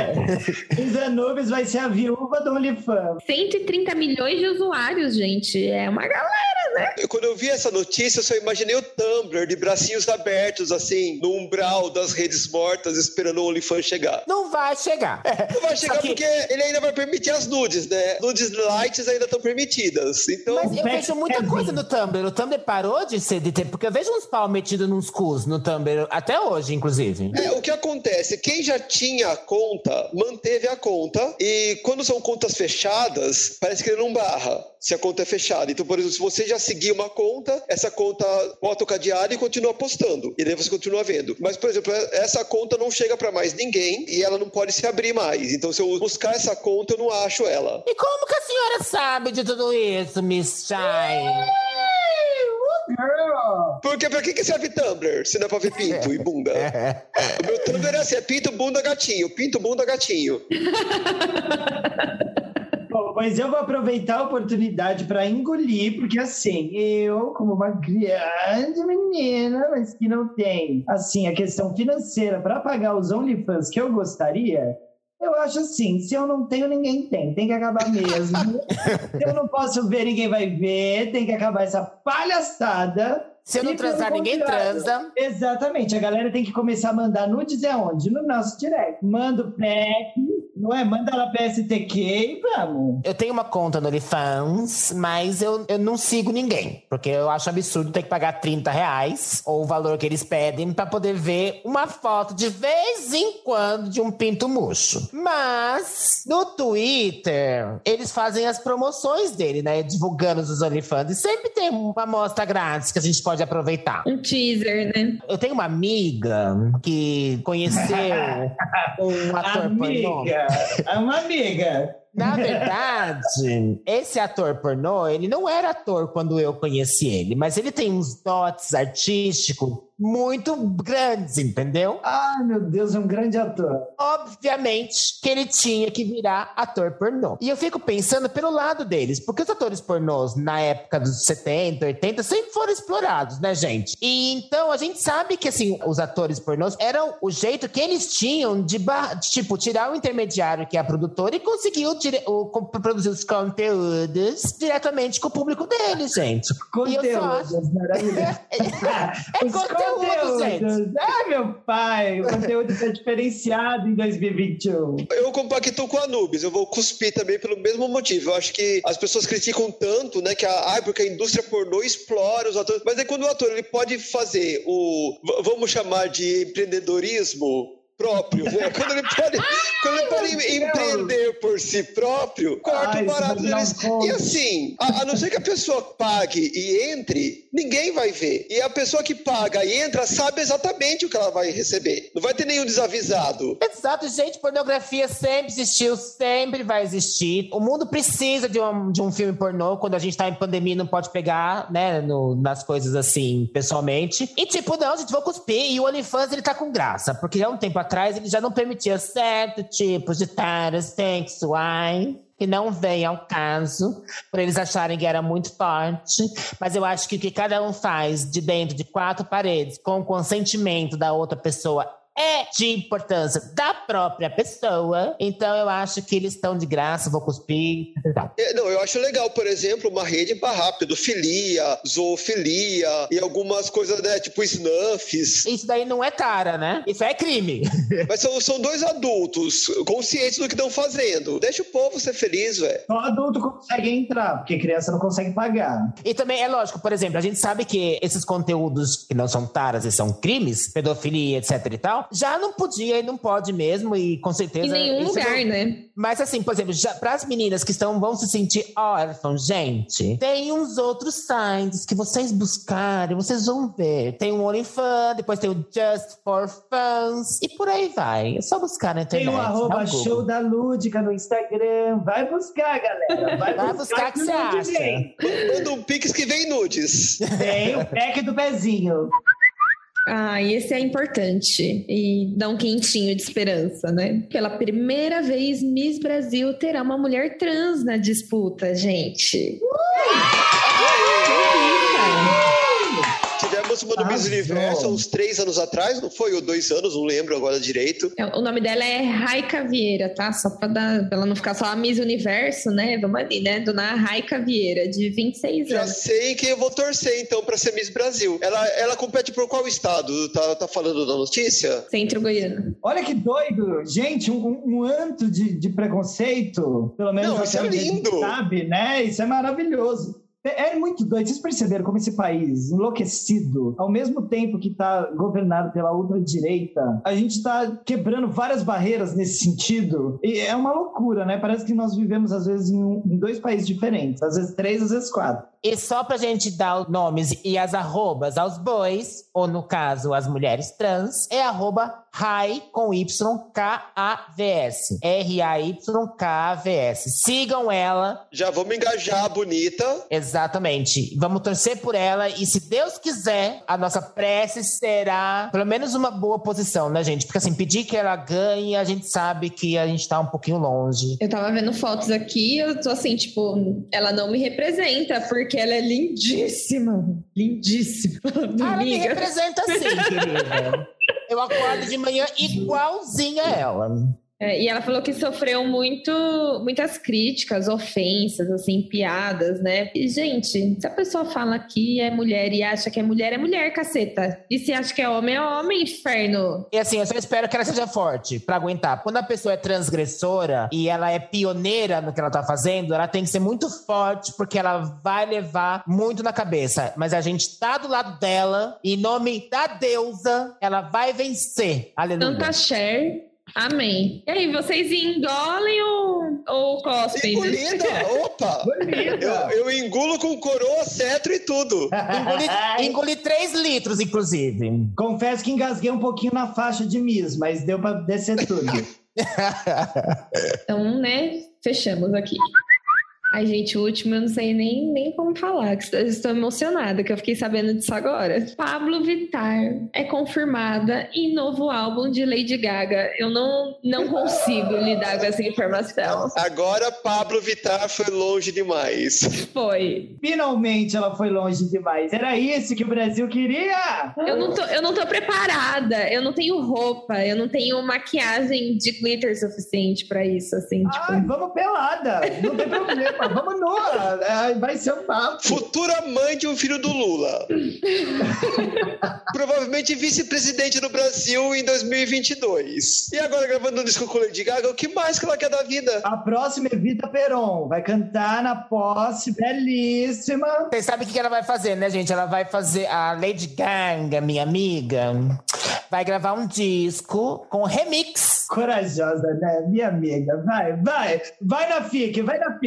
Os (laughs) Anubis vai ser a viúva do OnlyFans. 130 milhões de usuários, gente. É uma galera. Eu- Quando eu vi essa notícia, eu só imaginei o Tumblr de bracinhos abertos, assim, no umbral das redes mortas, esperando o OnlyFans chegar. Não vai chegar. Não vai chegar que- porque ele ainda vai permitir as nudes, né? Nudes lights ainda estão permitidas. Então, Mas eu vejo muita coisa no Tumblr. O Tumblr parou de ser de ter. Porque eu vejo uns pau metidos nos cus no Tumblr, até hoje, inclusive. É, o que acontece? Quem já tinha conta, manteve a conta. E quando são contas fechadas, parece que ele não barra se a conta é fechada. Então, por exemplo, se você já seguir uma conta, essa conta bota o cadeado e continua postando. E daí você continua vendo. Mas, por exemplo, essa conta não chega para mais ninguém e ela não pode se abrir mais. Então, se eu buscar essa conta, eu não acho ela. E como que a senhora sabe de tudo isso, Miss Shine? Porque pra que, que serve Tumblr se não é pra ver pinto e bunda? (laughs) O meu Tumblr é assim, é pinto, bunda, gatinho. Pinto, bunda, gatinho. (laughs) Bom, mas eu vou aproveitar a oportunidade para engolir, porque assim, eu, como uma grande menina, mas que não tem, assim, a questão financeira para pagar os OnlyFans que eu gostaria, eu acho assim, se eu não tenho, ninguém tem. Tem que acabar mesmo. (laughs) se eu não posso ver, ninguém vai ver. Tem que acabar essa palhaçada. Se eu não transar, ninguém transa. Exatamente. A galera tem que começar a mandar nudes é onde? No nosso direct. Manda o pack, não é? Manda lá PSTQ e vamos. Eu tenho uma conta no OnlyFans, mas eu, eu não sigo ninguém. Porque eu acho absurdo ter que pagar 30 reais, ou o valor que eles pedem, pra poder ver uma foto de vez em quando de um pinto murcho. Mas, no Twitter, eles fazem as promoções dele, né? Divulgando os OnlyFans. E sempre tem uma amostra grátis que a gente pode aproveitar. Um teaser, né? Eu tenho uma amiga que conheceu (laughs) um ator pornô. É uma amiga. Na verdade, esse ator pornô, ele não era ator quando eu conheci ele, mas ele tem uns dotes artísticos muito grandes, entendeu? Ai, meu Deus, é um grande ator. Obviamente que ele tinha que virar ator pornô. E eu fico pensando pelo lado deles, porque os atores pornôs na época dos 70, 80 sempre foram explorados, né, gente? E então a gente sabe que assim, os atores pornôs eram o jeito que eles tinham de, de, tipo tirar o intermediário que é a produtora e conseguir o produzir os conteúdos diretamente com o público deles, gente. Acho- (laughs) (laughs) Conteúdos, maravilhoso. É Os conteúdo, gente. conteúdos. Ai, meu pai, o conteúdo está diferenciado em 2021. Eu compacto com a Anubis, eu vou cuspir também pelo mesmo motivo. Eu acho que as pessoas criticam tanto, né, que a, ai, porque a indústria pornô explora os atores. Mas é quando o ator ele pode fazer o, vamos chamar de empreendedorismo próprio, né? (laughs) Quando ele pode, quando ele pode Deus. empreender por si próprio, corta Ai, o barato vai deles. E assim, a, a não ser que a pessoa pague e entre, ninguém vai ver. E a pessoa que paga e entra sabe exatamente o que ela vai receber. Não vai ter nenhum desavisado. Exato, gente, pornografia sempre existiu, sempre vai existir. O mundo precisa de um, de um filme pornô, quando a gente tá em pandemia não pode pegar, né, no- nas coisas assim, pessoalmente. E tipo, não, gente, vou cuspir. E o OnlyFans, ele tá com graça, porque há um tempo atrás ele já não permitia certo tipos de taras sexuais. Que não vem ao caso, por eles acharem que era muito forte. Mas eu acho que o que cada um faz de dentro de quatro paredes, com o consentimento da outra pessoa, é de importância da própria pessoa. Então eu acho que eles estão de graça, vou cuspir. Tá. É, não, eu acho legal, por exemplo, uma rede barrar pedofilia, zoofilia e algumas coisas, né, tipo snuffs. Isso daí não é cara, né? Isso é crime. (laughs) Mas são, são dois adultos conscientes do que estão fazendo. Deixa o povo ser feliz, velho. Só adulto consegue entrar, porque criança não consegue pagar. E também é lógico, por exemplo, a gente sabe que esses conteúdos que não são taras e são crimes, pedofilia, etc e tal, já não podia e não pode mesmo, e com certeza. Em nenhum lugar, não- né? Mas assim, por exemplo, para as meninas que estão vão se sentir órfãos, gente, tem uns outros sites que vocês buscarem, vocês vão ver. Tem o OnlyFans, depois tem o Just for Fans e por aí vai. É só buscar na internet. Tem o arroba um Google. show da Lúdica no Instagram. Vai buscar, galera. Vai, Vai buscar que o você acha. Manda um pix que vem nudes. Tem o pack do pezinho. Ah, esse é importante e dá um quentinho de esperança, né? Pela primeira vez, Miss Brasil terá uma mulher trans na disputa, gente. Tivemos uma do Miss Arrasou. Universo há uns três anos atrás, não foi? Ou dois anos, não lembro agora direito. É, O nome dela é Raika Vieira, tá? Só pra, dar, pra ela não ficar só a Miss Universo, né? Vamos ali, né? Dona Raika Vieira, de 26 Já anos. sei que eu vou torcer então pra ser Miss Brasil. Ela, ela compete por qual estado? Tá, tá falando da notícia? Centro Goiano. Olha que doido. Gente, um, um anto de, de preconceito, pelo menos Não, até isso é onde a gente lindo. sabe, né? Isso é maravilhoso. É é muito doido. Vocês perceberam como esse país, enlouquecido, ao mesmo tempo que está governado pela ultradireita, a gente está quebrando várias barreiras nesse sentido. E é uma loucura, né? Parece que nós vivemos, às vezes, em, um- em dois países diferentes. Às vezes três, às vezes quatro. E só pra gente dar os nomes e as arrobas aos bois, ou no caso, as mulheres trans, é arroba RAI com Y-K-A-V-S. R-A-Y-K-A-V-S. Sigam ela, Já vamos engajar a bonita. exatamente. Vamos torcer por ela e, se Deus quiser, a nossa prece será pelo menos uma boa posição, né, gente? Porque assim, pedir que ela ganhe, a gente sabe que a gente tá um pouquinho longe. Eu tava vendo fotos aqui, eu tô assim, tipo, ela não me representa, porque ela é lindíssima. Lindíssima. Ah, ela me representa sim, querida. (laughs) Eu acordo de manhã igualzinha a ela. É, e ela falou que sofreu muito, muitas críticas, ofensas, assim, piadas, né? E, gente, se a pessoa fala que é mulher e acha que é mulher, é mulher, caceta. E se acha que é homem, é homem, inferno. E assim, eu só espero que ela seja forte pra aguentar. Quando a pessoa é transgressora e ela é pioneira no que ela tá fazendo, ela tem que ser muito forte, porque ela vai levar muito na cabeça. Mas a gente tá do lado dela, e em nome da deusa, ela vai vencer. Aleluia. Tanta share. Amém. E aí, vocês engolem ou, ou cospem? Engolida! (laughs) Opa! Eu, eu engulo com coroa, cetro e tudo. Engoli, engoli 3 litros, inclusive. Confesso que engasguei um pouquinho na faixa de Miss, mas deu pra descer tudo. (laughs) Então, né, fechamos aqui. Ai, gente, o último eu não sei nem, nem como falar, que estou emocionada, que eu fiquei sabendo disso agora. Pablo Vittar é confirmada em novo álbum de Lady Gaga. Eu não, não consigo lidar com essa informação. Agora Pablo Vittar foi longe demais. Foi. Finalmente ela foi longe demais. Era isso que o Brasil queria! Eu não, tô, eu não tô preparada, eu não tenho roupa, eu não tenho maquiagem de glitter suficiente pra isso, assim, tipo. Ai, vamos pelada, não tem problema, vamos nua, Ai, vai ser um papo. Futura mãe de um filho do Lula. Provavelmente vice-presidente do Brasil em 2022. E agora gravando um disco com Lady Gaga, o que mais que ela quer da vida? A próxima é Vita Peron, vai cantar na posse, belíssima. Vocês sabem o que ela vai fazer, né, gente? Ela vai fazer. A Lady Gaga, minha amiga, vai gravar um disco com remix. Corajosa, né, minha amiga? Vai, vai, vai na fique, vai na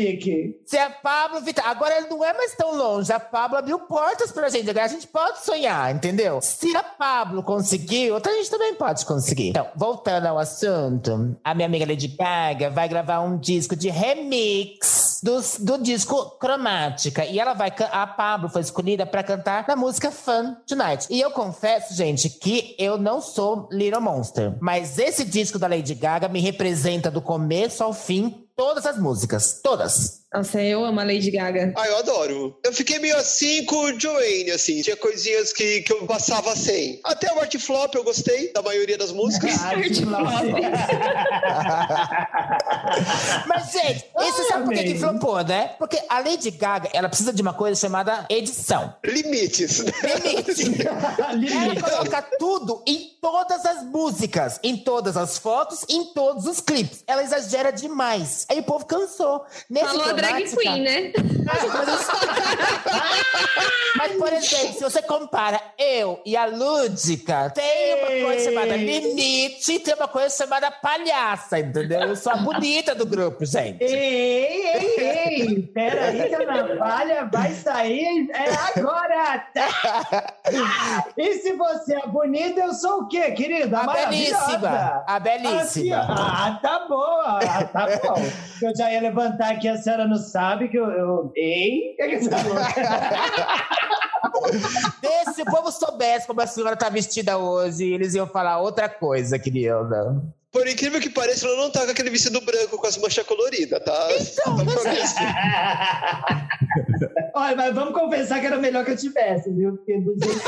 Se a Pablo Vittar. Agora ele não é mais tão longe. A Pablo abriu portas pra gente. Agora a gente pode sonhar, entendeu? Se a Pablo conseguiu, outra gente também pode conseguir. Então, voltando ao assunto, a minha amiga Lady Gaga vai gravar um disco de remix do, do disco Cromática. E ela vai. A Pablo foi escolhida pra cantar na música Fun Tonight. E eu confesso, gente, que eu não sou Little Monster. Mas esse disco da Lady Gaga me representa do começo ao fim todas as músicas. Todas. Nossa, eu amo a Lady Gaga. Ah, eu adoro. Eu fiquei meio assim com o Joanne, assim. Tinha coisinhas que, que eu passava sem. Até o Art Flop eu gostei da maioria das músicas. Ah, de (laughs) Mas, gente, isso sabe por que, flopou, né? Porque a Lady Gaga, ela precisa de uma coisa chamada edição. Limites. Limite. (laughs) Ela coloca tudo em todas as músicas, em todas as fotos, em todos os clipes. Ela exagera demais. Aí o povo cansou. Nesse Falou drag queen, né? (laughs) Mas, por exemplo, se você compara eu e a Lúdica, tem uma coisa chamada limite, tem uma coisa chamada palhaça, entendeu? Eu sou a bonita do grupo, gente. Ei, ei, ei! Peraí, que a navalha vai sair é agora! E se você é bonita, eu sou o quê, querida? A belíssima. A belíssima. Assim, ah, tá bom, ah, tá bom. Eu já ia levantar aqui, a senhora não sabe que eu. eu... Ei? O que, que você falou? Se o povo soubesse como a senhora tá vestida hoje, eles iam falar outra coisa, querida. Por incrível que pareça, ela não tá com aquele vestido branco com as manchas coloridas, tá? Então, tá mas progressivo. (laughs) Olha, mas vamos confessar que era melhor que eu tivesse, viu? Porque do jeito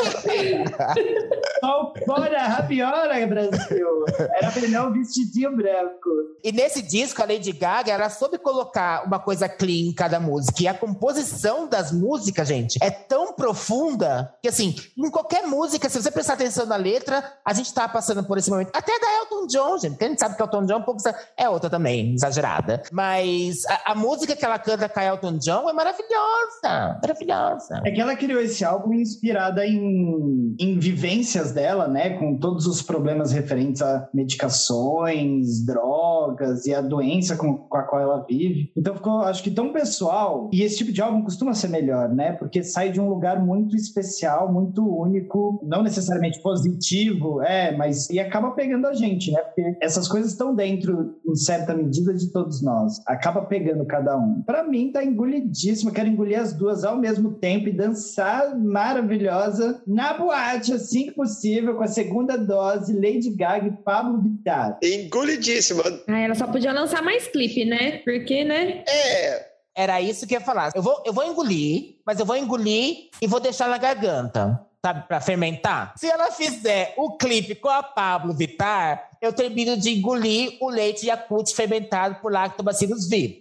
que fora, rapiora, Brasil. Era melhor um vestidinho branco. E nesse disco, a Lady Gaga, ela soube colocar uma coisa clean em cada música. E a composição das músicas, gente, é tão profunda que, assim, em qualquer música, se você prestar atenção na letra, a gente tá passando por esse momento. Até da Elton John, gente, porque a gente sabe que Elton John é um pouco... É outra também, exagerada. Mas a, a música que ela canta com Elton John é maravilhosa. Maravilhosa. É que ela criou esse álbum inspirada em, em vivências dela, né? Com todos os problemas referentes a medicações, drogas e a doença com, com a qual ela vive. Então ficou, acho que, tão pessoal. E esse tipo de álbum costuma ser melhor, né? Porque sai de um lugar muito especial, muito único, não necessariamente positivo, é, mas. E acaba pegando a gente, né? Porque essas coisas estão dentro, em certa medida, de todos nós. Acaba pegando cada um. Pra mim, tá engolidíssimo. Eu quero engolir as duas ao mesmo tempo e dançar maravilhosa na boate, assim que possível, com a segunda dose, Lady Gaga e Pablo Vittar. Engolidíssima. Ah, ela só podia lançar mais clipe, né? Porque, né? É, Era isso que eu ia falar. Eu vou, eu vou engolir, mas eu vou engolir e vou deixar na garganta. Sabe, pra fermentar? Se ela fizer o clipe com a Pablo Vittar, eu termino de engolir o leite Yakult fermentado por lactobacilos vivos.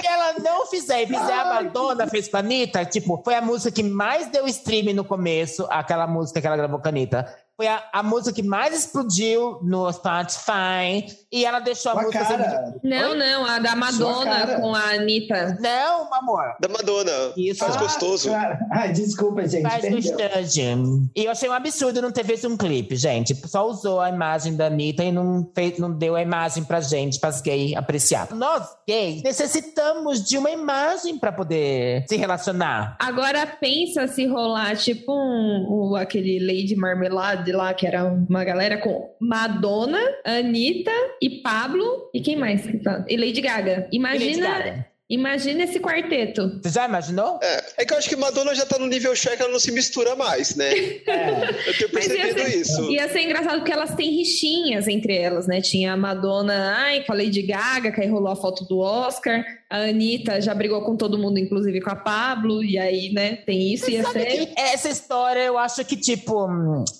Se ela não fizer e fizer a Madonna fez com a Anitta, tipo, foi a música que mais deu stream no começo, aquela música que ela gravou com a Anitta. Foi a, a música que mais explodiu no Spotify. E ela deixou a Sua música. cara. Não, não, a da Madonna com a Anitta. Não, amor. da Madonna. Isso. Faz Ah, gostoso. Cara, (laughs) ai, desculpa, gente. Faz gostoso. E eu achei um absurdo não ter feito um clipe, gente. Só usou a imagem da Anitta e não, fez, não deu a imagem pra gente, pras gays apreciar. Nós, gays, necessitamos de uma imagem pra poder se relacionar. Agora pensa se rolar tipo um, o- aquele Lady Lá, que era uma galera com Madonna, Anitta e Pablo. E quem mais? que tá? E Lady Gaga. E Lady Imagina, Gaga. imagina esse quarteto. Você já imaginou? É, é que eu acho que Madonna já tá no nível Shrek, ela não se mistura mais, né? É. Eu tenho ia percebido ser, isso. ia ser engraçado porque elas têm rixinhas entre elas, né? Tinha a Madonna ai, com a Lady Gaga, que aí rolou a foto do Oscar. A Anitta já brigou com todo mundo, inclusive com a Pablo. E aí, né, tem isso. Sabe ser... que essa história, eu acho que, tipo,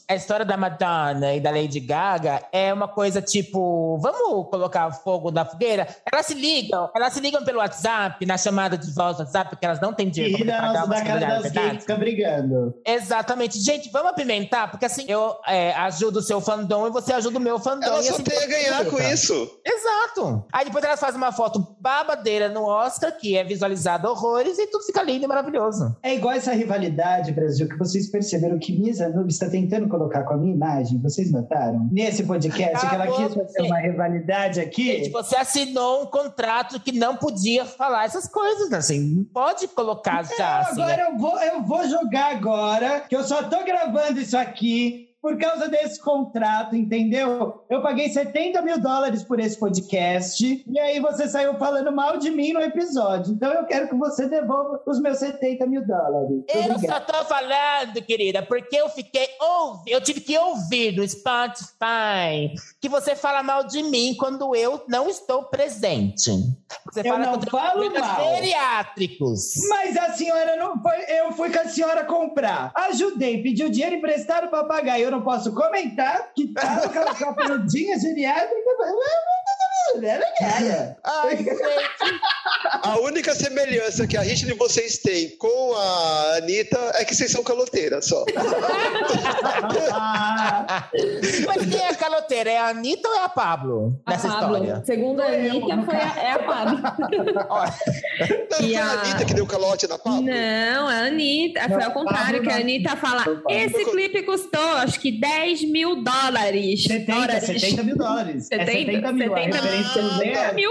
a história da Madonna e da Lady Gaga é uma coisa tipo, vamos colocar fogo na fogueira? Elas se ligam, elas se ligam pelo WhatsApp, na chamada de voz do WhatsApp, porque elas não têm E dinheiro pra da pagar nossa da cara das gays, fica brigando. Exatamente. Gente, vamos apimentar, porque assim, eu é, ajudo o seu fandom e você ajuda o meu fandom. Ela e só assim, tem a ganhar com isso. Exato. Aí depois elas fazem uma foto babadeira no Oscar, que é visualizado horrores, e tudo fica lindo e maravilhoso. É igual essa rivalidade, Brasil, que vocês perceberam que Misa Noob está tentando colocar com a minha imagem. Vocês notaram? Nesse podcast, que ela quis fazer gente. uma rivalidade aqui. Gente, você assinou um contrato que não podia falar essas coisas, assim. Não pode colocar já, assim. Agora eu vou, eu vou jogar agora, que eu só tô gravando isso aqui por causa desse contrato, entendeu? Eu paguei 70 mil dólares por esse podcast, e aí você saiu falando mal de mim no episódio. Então eu quero que você devolva os meus 70 mil dólares. Eu só tô falando, querida, porque eu fiquei ouvi, eu tive que ouvir no Spotify que você fala mal de mim quando eu não estou presente. Você Eu não falo mal. geriátricos. Mas a senhora não foi. Eu fui com a senhora comprar. Ajudei, pediu dinheiro emprestado para pagar. Eu não posso comentar que tá com aquela (laughs) capinudinha geriátrica. Era cara. Ai, gente. (laughs) A única semelhança que a gente de vocês tem com a Anitta é que vocês são caloteiras só. (laughs) Mas quem é a caloteira? É a Anitta ou é a Pablo A nessa Pablo. história? Segundo a Anitta, foi a, é a Pablo. Não E foi a Anitta que deu calote na Pablo? Não, a Anitta. Foi ao contrário, que a. Anitta fala. Esse clipe custou, acho que 10 mil dólares. 70, Dólares. 70 mil dólares. É 70, 70 mil. A 70 referência mil. É essa. mil,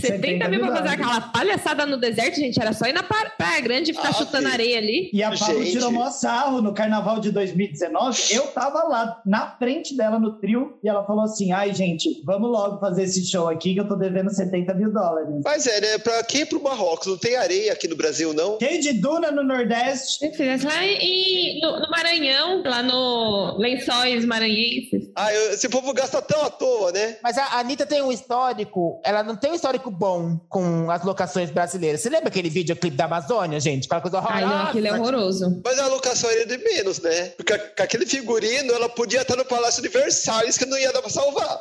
70 mil pra fazer aquela palhaçada no deserto, gente. Era só ir na pra- Praia Grande e ficar Ah, chutando sim. areia ali. E a Gente. tirou maior sarro no carnaval de 2019. Eu tava lá na frente dela no trio e ela falou assim: ai, gente, vamos logo fazer esse show aqui que eu tô devendo 70 mil dólares. Mas é, né? Pra quem ir pro Marrocos? Não tem areia aqui no Brasil, não? Tem de Duna no Nordeste. Lá em, no, no Maranhão, lá no Lençóis Maranhenses. Ah, eu- esse povo gasta tão à toa, né? Mas a Anitta tem um histórico, ela não tem um histórico bom com as locações brasileiras. Você lembra aquele videoclipe da Amazônia, gente? Aquela coisa horrorosa. Ai, não, aquilo é horroroso. Mas a locação era de menos, né? Porque com aquele figurino, ela podia estar no Palácio de Versalhes, que não ia dar pra salvar.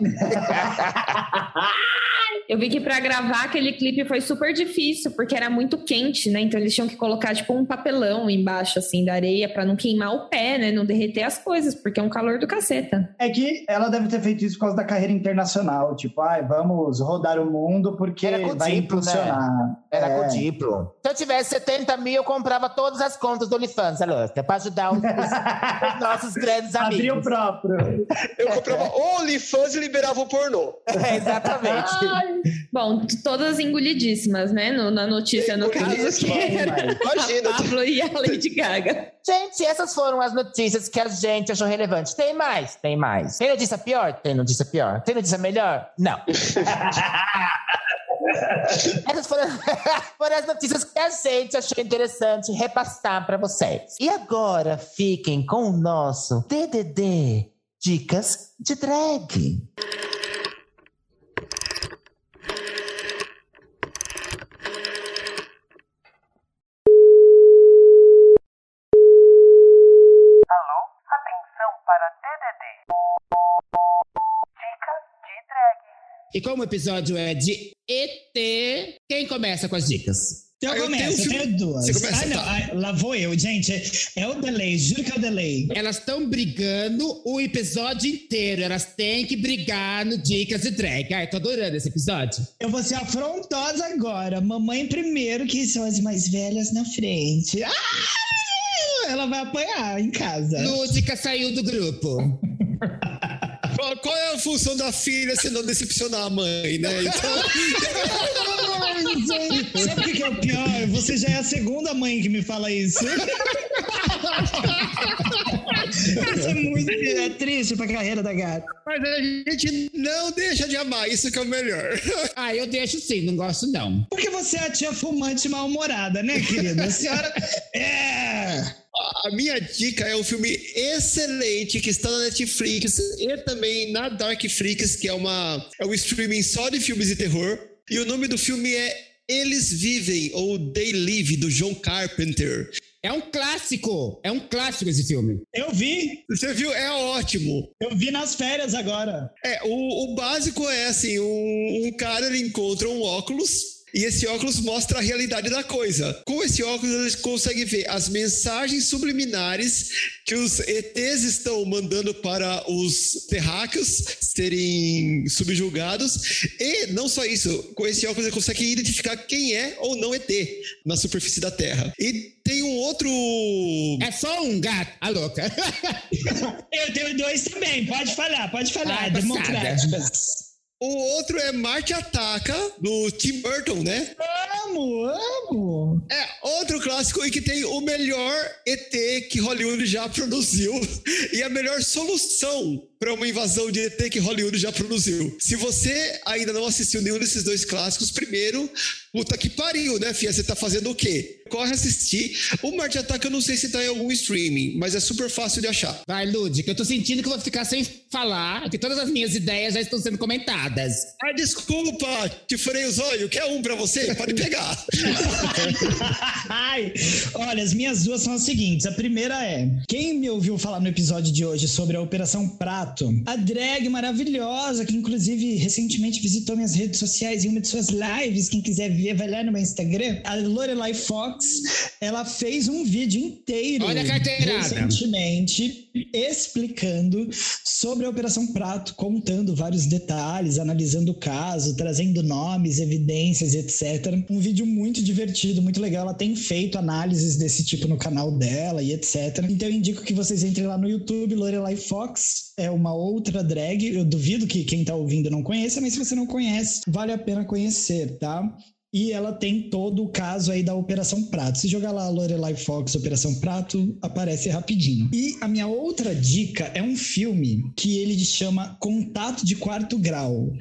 Eu vi que pra gravar aquele clipe foi super difícil, porque era muito quente, né? Então eles tinham que colocar, tipo, um papelão embaixo, assim, da areia, pra não queimar o pé, né? Não derreter as coisas, porque é um calor do caceta. É que ela deve ter feito isso por causa da carreira internacional. Tipo, ai, vamos rodar o mundo porque vai diplo, né? Era É. com diplo. Se eu tivesse 70 mil, eu comprava todas as contas do OnlyFans, louca, pra ajudar os, os (laughs) nossos grandes Abrir o amigos. próprio. Eu comprava OnlyFans e liberava o pornô. É, exatamente. Bom, t- todas engolidíssimas, né? No- na notícia, no caso, que Engolidíssima, era Imagina. a Pablo e a Lady Gaga. Gente, essas foram as notícias que a gente achou relevante. Tem mais? Tem mais. Tem notícia pior? Tem notícia pior. Tem notícia melhor? Não. (laughs) (laughs) Essas foram, (laughs) foram as notícias que a gente achou interessante repassar para vocês. E agora fiquem com o nosso DDD Dicas de Drag. Atenção para DDD. Dica de drag. E como o episódio é de ET, quem começa com as dicas? Eu eu começo, tenho eu tenho duas. Você começa, ah, não, tá. ah, lá vou eu, gente. É o delay, juro que é o delay. Elas estão brigando o episódio inteiro. Elas têm que brigar no Dicas de Drag. Ai, tô adorando esse episódio. Eu vou ser afrontosa agora. Mamãe primeiro, que são as mais velhas na frente. Ah! Ela vai apanhar em casa. Lúdica saiu do grupo. (laughs) Qual, é a função da filha se não decepcionar a mãe, né? Então, (laughs) Sabe o que que é o pior? Você já é a segunda mãe que me fala isso. Isso é muito é triste pra carreira da gata. mas a gente não deixa de amar, isso que é o melhor. (laughs) Ah, eu deixo sim, não gosto não. Porque você é a tia fumante mal-humorada, né, querida? A senhora. É. A minha dica é um filme excelente que está na Netflix e também na Darkflix, que é uma é um streaming só de filmes de terror. E o nome do filme é Eles Vivem ou They Live do John Carpenter. É um clássico. É um clássico esse filme. Eu vi. Você viu? É ótimo. Eu vi nas férias agora. É, o, o básico é assim, um, um cara ele encontra um óculos e esse óculos mostra a realidade da coisa. Com esse óculos eles conseguem ver as mensagens subliminares que os ETs estão mandando para os terráqueos serem subjugados e não só isso, com esse óculos ele consegue identificar quem é ou não ET na superfície da Terra. E tem um outro É só um gato. A louca. (laughs) Eu tenho dois também. Pode falar, pode falar. Passada. Democráticas. O outro é Marte Ataca, do Tim Burton, né? Amo, amo. É, outro clássico e que tem o melhor ET que Hollywood já (laughs) produziu e a melhor solução para uma invasão de ET que Hollywood já produziu. Se você ainda não assistiu nenhum desses dois clássicos, primeiro, puta que pariu, né, Fia? Você tá fazendo o quê? Corre assistir. O Marte Ataque eu não sei se tá em algum streaming, mas é super fácil de achar. Vai, Lud, que eu tô sentindo que eu vou ficar sem falar, que todas as minhas ideias já estão sendo comentadas. Ah, desculpa, te furei os olhos. Quer um pra você? Pode pegar. (laughs) Ai, olha, as minhas duas são as seguintes. A primeira é: quem me ouviu falar no episódio de hoje sobre a Operação Prato, a drag maravilhosa, que inclusive recentemente visitou minhas redes sociais em uma de suas lives. Quem quiser ver, vai lá no meu Instagram. A Lorelai Fox, ela fez um vídeo inteiro. Olha a carteirada. Recentemente, explicando sobre a Operação Prato, contando vários detalhes, analisando o caso, trazendo nomes, evidências, etc. Um vídeo muito divertido, muito legal. Ela tem feito análises desse tipo no canal dela e etc. Então eu indico que vocês entrem lá no YouTube, Lorelai Fox, é uma outra drag. Eu duvido que quem tá ouvindo não conheça, mas se você não conhece, vale a pena conhecer, tá? E ela tem todo o caso aí da Operação Prato. Se jogar lá Lorelai Fox Operação Prato, aparece rapidinho. E a minha outra dica é um filme que ele chama Contato de Quarto Grau.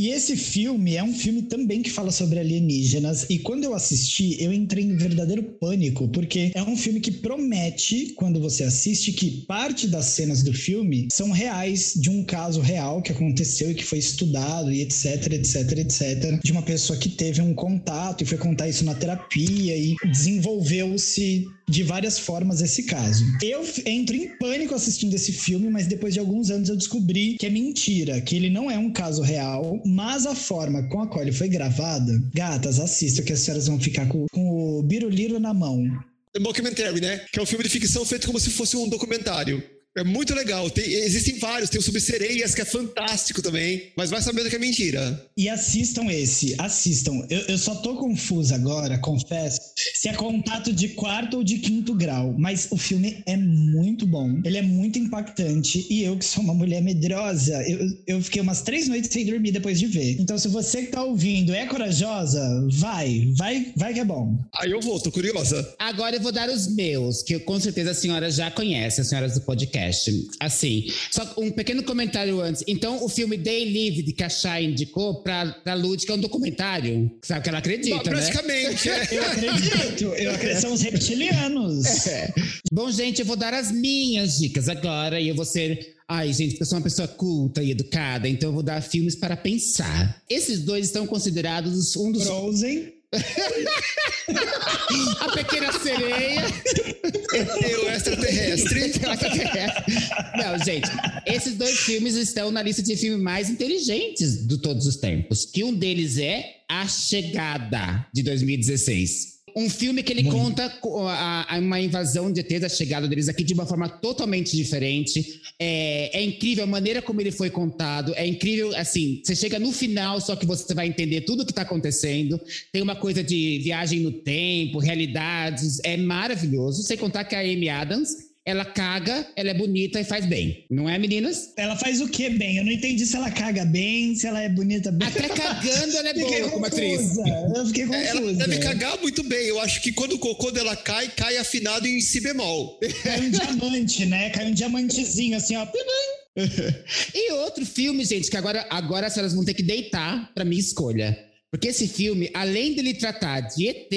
E esse filme é um filme também que fala sobre alienígenas. E quando eu assisti, eu entrei em verdadeiro pânico, porque é um filme que promete, quando você assiste, que parte das cenas do filme são reais, de um caso real que aconteceu e que foi estudado e etc, etc, etc. De uma pessoa que teve um contato e foi contar isso na terapia e desenvolveu-se de várias formas esse caso. Eu entro em pânico assistindo esse filme, mas depois de alguns anos eu descobri que é mentira, que ele não é um caso real, mas a forma com a qual ele foi gravada, gatas, assistam que as senhoras vão ficar com, com o biruliro na mão. Documentary, né? Que é um filme de ficção feito como se fosse um documentário. É muito legal. Tem- existem vários. Tem o sobre sereias, que é fantástico também. Mas vai sabendo que é mentira. E assistam esse, assistam. Eu, eu só tô confusa agora, confesso, se é contato de quarto ou de quinto grau. Mas o filme é muito bom, ele é muito impactante. E eu, que sou uma mulher medrosa, eu, eu fiquei umas três noites sem dormir depois de ver. Então, se você que tá ouvindo é corajosa, vai, vai, vai que é bom. Aí eu vou, tô curiosa. Agora eu vou dar os meus, que com certeza a senhora já conhece, as senhoras do podcast. Assim, só um pequeno comentário antes. Então, o filme Day Live, que a Chay indicou pra, pra Lud, que é um documentário. Sabe que ela acredita, Bom, né? praticamente, é. (laughs) Eu acredito, eu acredito. São os reptilianos. É. Bom, gente, eu vou dar as minhas dicas agora e eu vou ser. Ai, gente, porque eu sou uma pessoa culta e educada, então eu vou dar filmes para pensar. Esses dois estão considerados um dos. Frozen. (laughs) A Pequena Sereia. E (laughs) o extraterrestre. Não, gente, esses dois filmes estão na lista de filmes mais inteligentes de todos os tempos. Que um deles é A Chegada, de 2016. Um filme que ele conta co- a, a uma invasão de ETs, a chegada deles aqui de uma forma totalmente diferente. É, é incrível a maneira como ele foi contado. É incrível, assim, você chega no final, só que você vai entender tudo o que está acontecendo. Tem uma coisa de viagem no tempo, realidades. É maravilhoso. Sem contar que a Amy Adams, ela caga, ela é bonita e faz bem. Não é, meninas? Ela faz o que bem? Eu não entendi se ela caga bem, se ela é bonita bem. Até cagando ela é (laughs) boa como atriz. Eu fiquei confusa. Ela deve cagar muito bem. Eu acho que quando o cocô dela cai, cai afinado em si bemol. Cai um diamante, né? Cai um diamantezinho assim, ó. (laughs) E outro filme, gente, que agora, agora as senhoras vão ter que deitar pra minha escolha. Porque esse filme, além dele tratar de ET,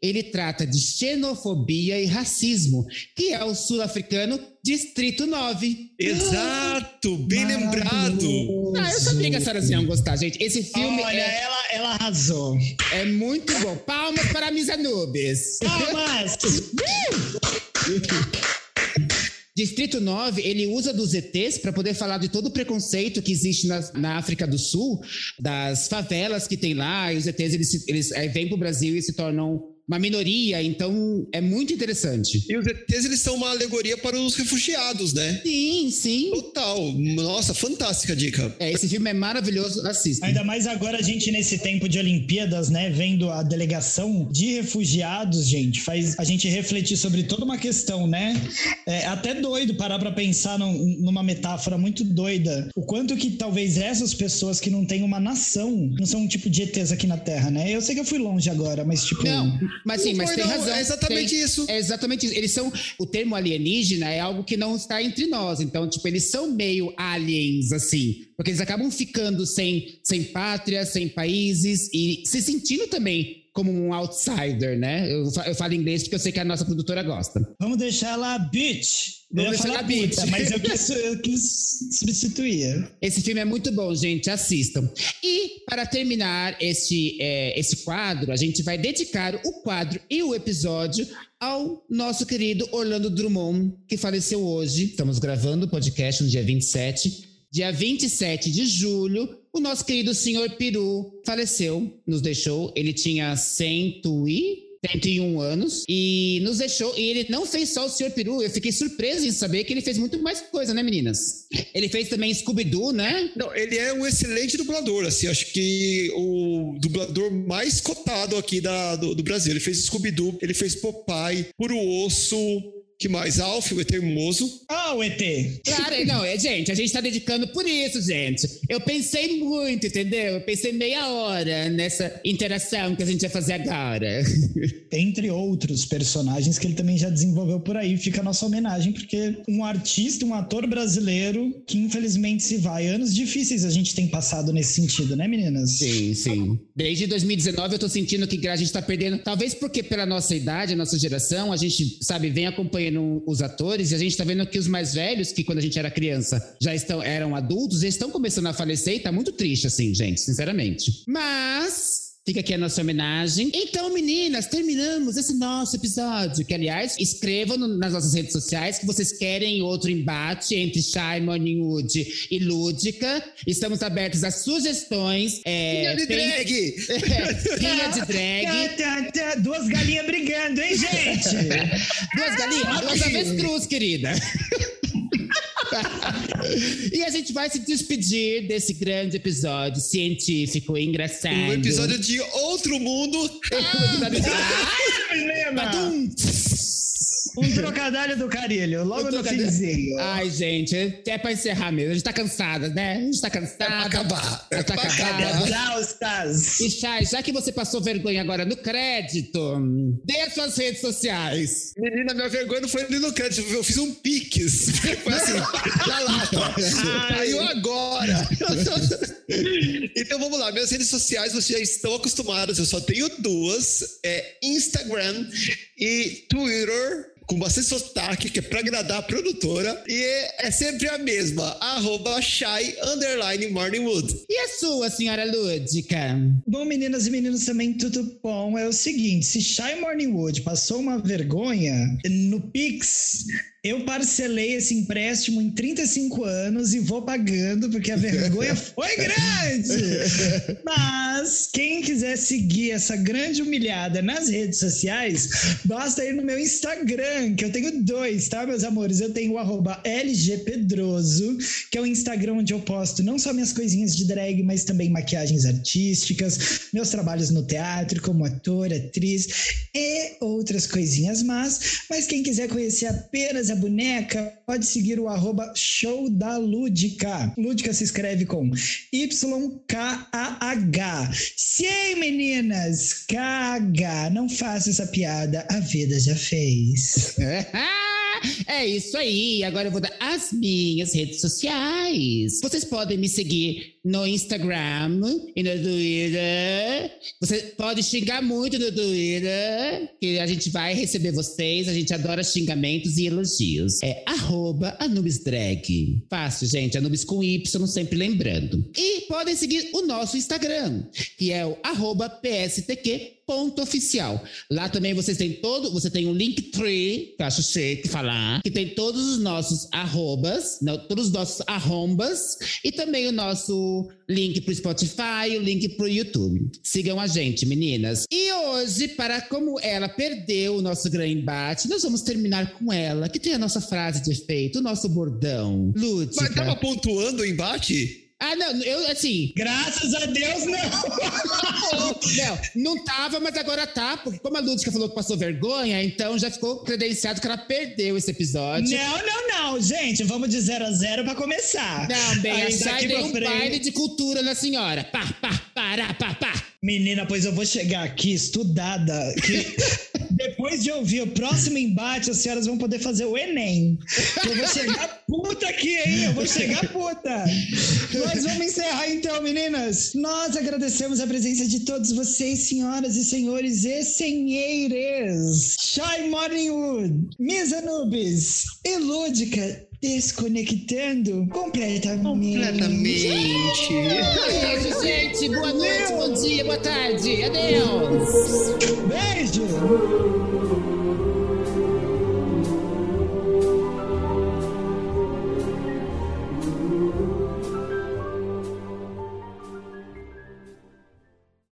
ele trata de xenofobia e racismo, que é o sul-africano Distrito 9. Exato, bem lembrado. Ah, eu sabia que as senhoras iam gostar, gente. Esse filme Olha, é, ela, ela arrasou. é muito bom. Palmas para Miss Anubis. Palmas! (laughs) Distrito 9, ele usa dos ETs para poder falar de todo o preconceito que existe na, na África do Sul, das favelas que tem lá, e os ETs eles, eles eh, vêm para o Brasil e se tornam uma minoria, então é muito interessante. E os ETs, eles são uma alegoria para os refugiados, né? Sim, sim. Total. Nossa, fantástica dica. É, esse filme é maravilhoso, assista. Ainda mais agora a gente nesse tempo de Olimpíadas, né, vendo a delegação de refugiados, gente, faz a gente refletir sobre toda uma questão, né? É até doido parar pra pensar num- numa metáfora muito doida. O quanto que talvez essas pessoas que não têm uma nação, não são um tipo de ETs aqui na Terra, né? Eu sei que eu fui longe agora, mas tipo, Não, Mas sim, mas foi, tem não. razão. É exatamente Tem- isso. É exatamente isso. Eles são. O termo alienígena é algo que não está entre nós. Então, tipo, eles são meio aliens, assim. Porque eles acabam ficando sem, sem pátria, sem países e se sentindo também como um outsider, né? Eu, eu falo inglês porque eu sei que a nossa produtora gosta. Vamos deixar ela bitch. Ia deixar ela bitch. puta, mas eu (laughs) quis, eu quis substituir. Esse filme é muito bom, gente. Assistam. E, para terminar este, é, esse quadro, a gente vai dedicar o quadro e o episódio ao nosso querido Orlando Drummond, que faleceu hoje. Estamos gravando o podcast no dia 27. Dia 27 de julho, o nosso querido senhor Peru faleceu, nos deixou. Ele tinha cento e 101 anos e nos deixou. E ele não fez só o Sr. Peru. Eu fiquei surpresa em saber que ele fez muito mais coisa, né, meninas? Ele fez também Scooby-Doo, né? Não, ele é um excelente dublador, assim, acho que o dublador mais cotado aqui da, do, do Brasil. Ele fez Scooby-Doo, ele fez Popeye, Puro Osso, que mais? Alf, o Etermoso. Ah, o ET. Claro, é, não, é, gente, a gente tá dedicando por isso, gente. Eu pensei muito, entendeu? Eu pensei meia hora nessa interação que a gente vai fazer agora. (laughs) Entre outros personagens que ele também já desenvolveu por aí. Fica a nossa homenagem, porque um artista, um ator brasileiro que infelizmente se vai. Anos difíceis a gente tem passado nesse sentido, né, meninas? Sim, sim. Desde 2019 eu tô sentindo que a gente tá perdendo, talvez porque pela nossa idade, a nossa geração, a gente, sabe, vem acompanhando os atores e a gente tá vendo que os mais velhos, que quando a gente era criança já estão, eram adultos, eles estão começando a falecer e tá muito triste, assim, gente, sinceramente. Mas. Fica aqui a nossa homenagem. Então, meninas, terminamos esse nosso episódio. Que, aliás, escrevam no- nas nossas redes sociais que vocês querem outro embate entre Shy, Morningwood e Lúdica. Estamos abertos a sugestões. É, Linha de tem- drag! (laughs) É, de drag. Tá, tá, tá. Duas galinhas brigando, hein, gente? (laughs) Duas galinhas, duas avestruz, querida. (laughs) e a gente vai se despedir desse grande episódio científico e engraçado. Um episódio de Outro Mundo. (laughs) Um episódio de- Menina, Badum! Um trocadilho do carilho, logo Um no trocadilho. finzinho. Ai, gente, é pra encerrar mesmo. A gente tá cansada, né? A gente tá cansada. É pra acabar. É tá pra acabada. Tchau, Stas. E Chay, já que você passou vergonha agora no crédito, dê as suas redes sociais. Menina, minha vergonha não foi nem no crédito, eu fiz um pix. (laughs) Foi assim, na lata. Caiu agora. (laughs) então vamos lá, minhas redes sociais vocês já estão acostumados, eu só tenho duas: é Instagram e Twitter. Com bastante sotaque, que é pra agradar a produtora. E é, sempre a mesma. Arroba shy underline morningwood. E a sua, senhora Lúdica? Bom, meninas e meninos, também tudo bom. É o seguinte, se Shy Morningwood passou uma vergonha, no Pix, eu parcelei esse empréstimo em 35 anos e vou pagando, porque a vergonha (laughs) foi grande. Mas, quem quiser seguir essa grande humilhada nas redes sociais, basta ir no meu Instagram, que eu tenho dois, tá, meus amores? Eu tenho o arroba LGPedroso, que é o Instagram onde eu posto não só minhas coisinhas de drag, mas também maquiagens artísticas, meus trabalhos no teatro como ator, atriz e outras coisinhas más. Mas quem quiser conhecer apenas a boneca, pode seguir o arroba show da Lúdica. Lúdica se escreve com Y-K-A-H. Sim, meninas, KH. Não faça essa piada, a vida já fez. (laughs) É isso aí. Agora eu vou dar as minhas redes sociais. Vocês podem me seguir no Instagram e no Twitter. Você pode xingar muito no Twitter, que a gente vai receber vocês. A gente adora xingamentos e elogios. É AnubisDrag. Fácil, gente. Anubis com Y, sempre lembrando. E podem seguir o nosso Instagram, que é o PSTQ ponto oficial. Lá também vocês têm todo, você tem um Linktree, que eu acho chique falar, que tem todos os nossos arrobas, não, todos os nossos arrombas e também o nosso link pro Spotify, o link pro YouTube. Sigam a gente, meninas. E hoje, para como ela perdeu o nosso grande embate, nós vamos terminar com ela, que tem a nossa frase de efeito, o nosso bordão. Lúdica. Mas tava pontuando o embate? Ah, não, eu assim, Graças a Deus, não! (laughs) Não, não tava, mas agora tá, porque como a Lúdica falou que passou vergonha, então já ficou credenciado que ela perdeu esse episódio. Não, não, não, gente, vamos de 0 a 0 pra começar. Não, bem, Aí, deu pra um frente- baile de cultura na senhora. Pá, pá, pará, pá, pá. Menina, pois eu vou chegar aqui estudada. Que depois de ouvir o próximo embate, as senhoras vão poder fazer o Enem. Eu vou chegar puta aqui, hein? Eu vou chegar puta. Nós vamos encerrar então, meninas. Nós agradecemos a presença de todos vocês, senhoras e senhores e senheires. Shy Morningwood, Miss Anubis e Lúdica desconectando completamente. Completamente. Beijo, gente. Boa noite, bom dia, boa tarde. Adeus. Beijo!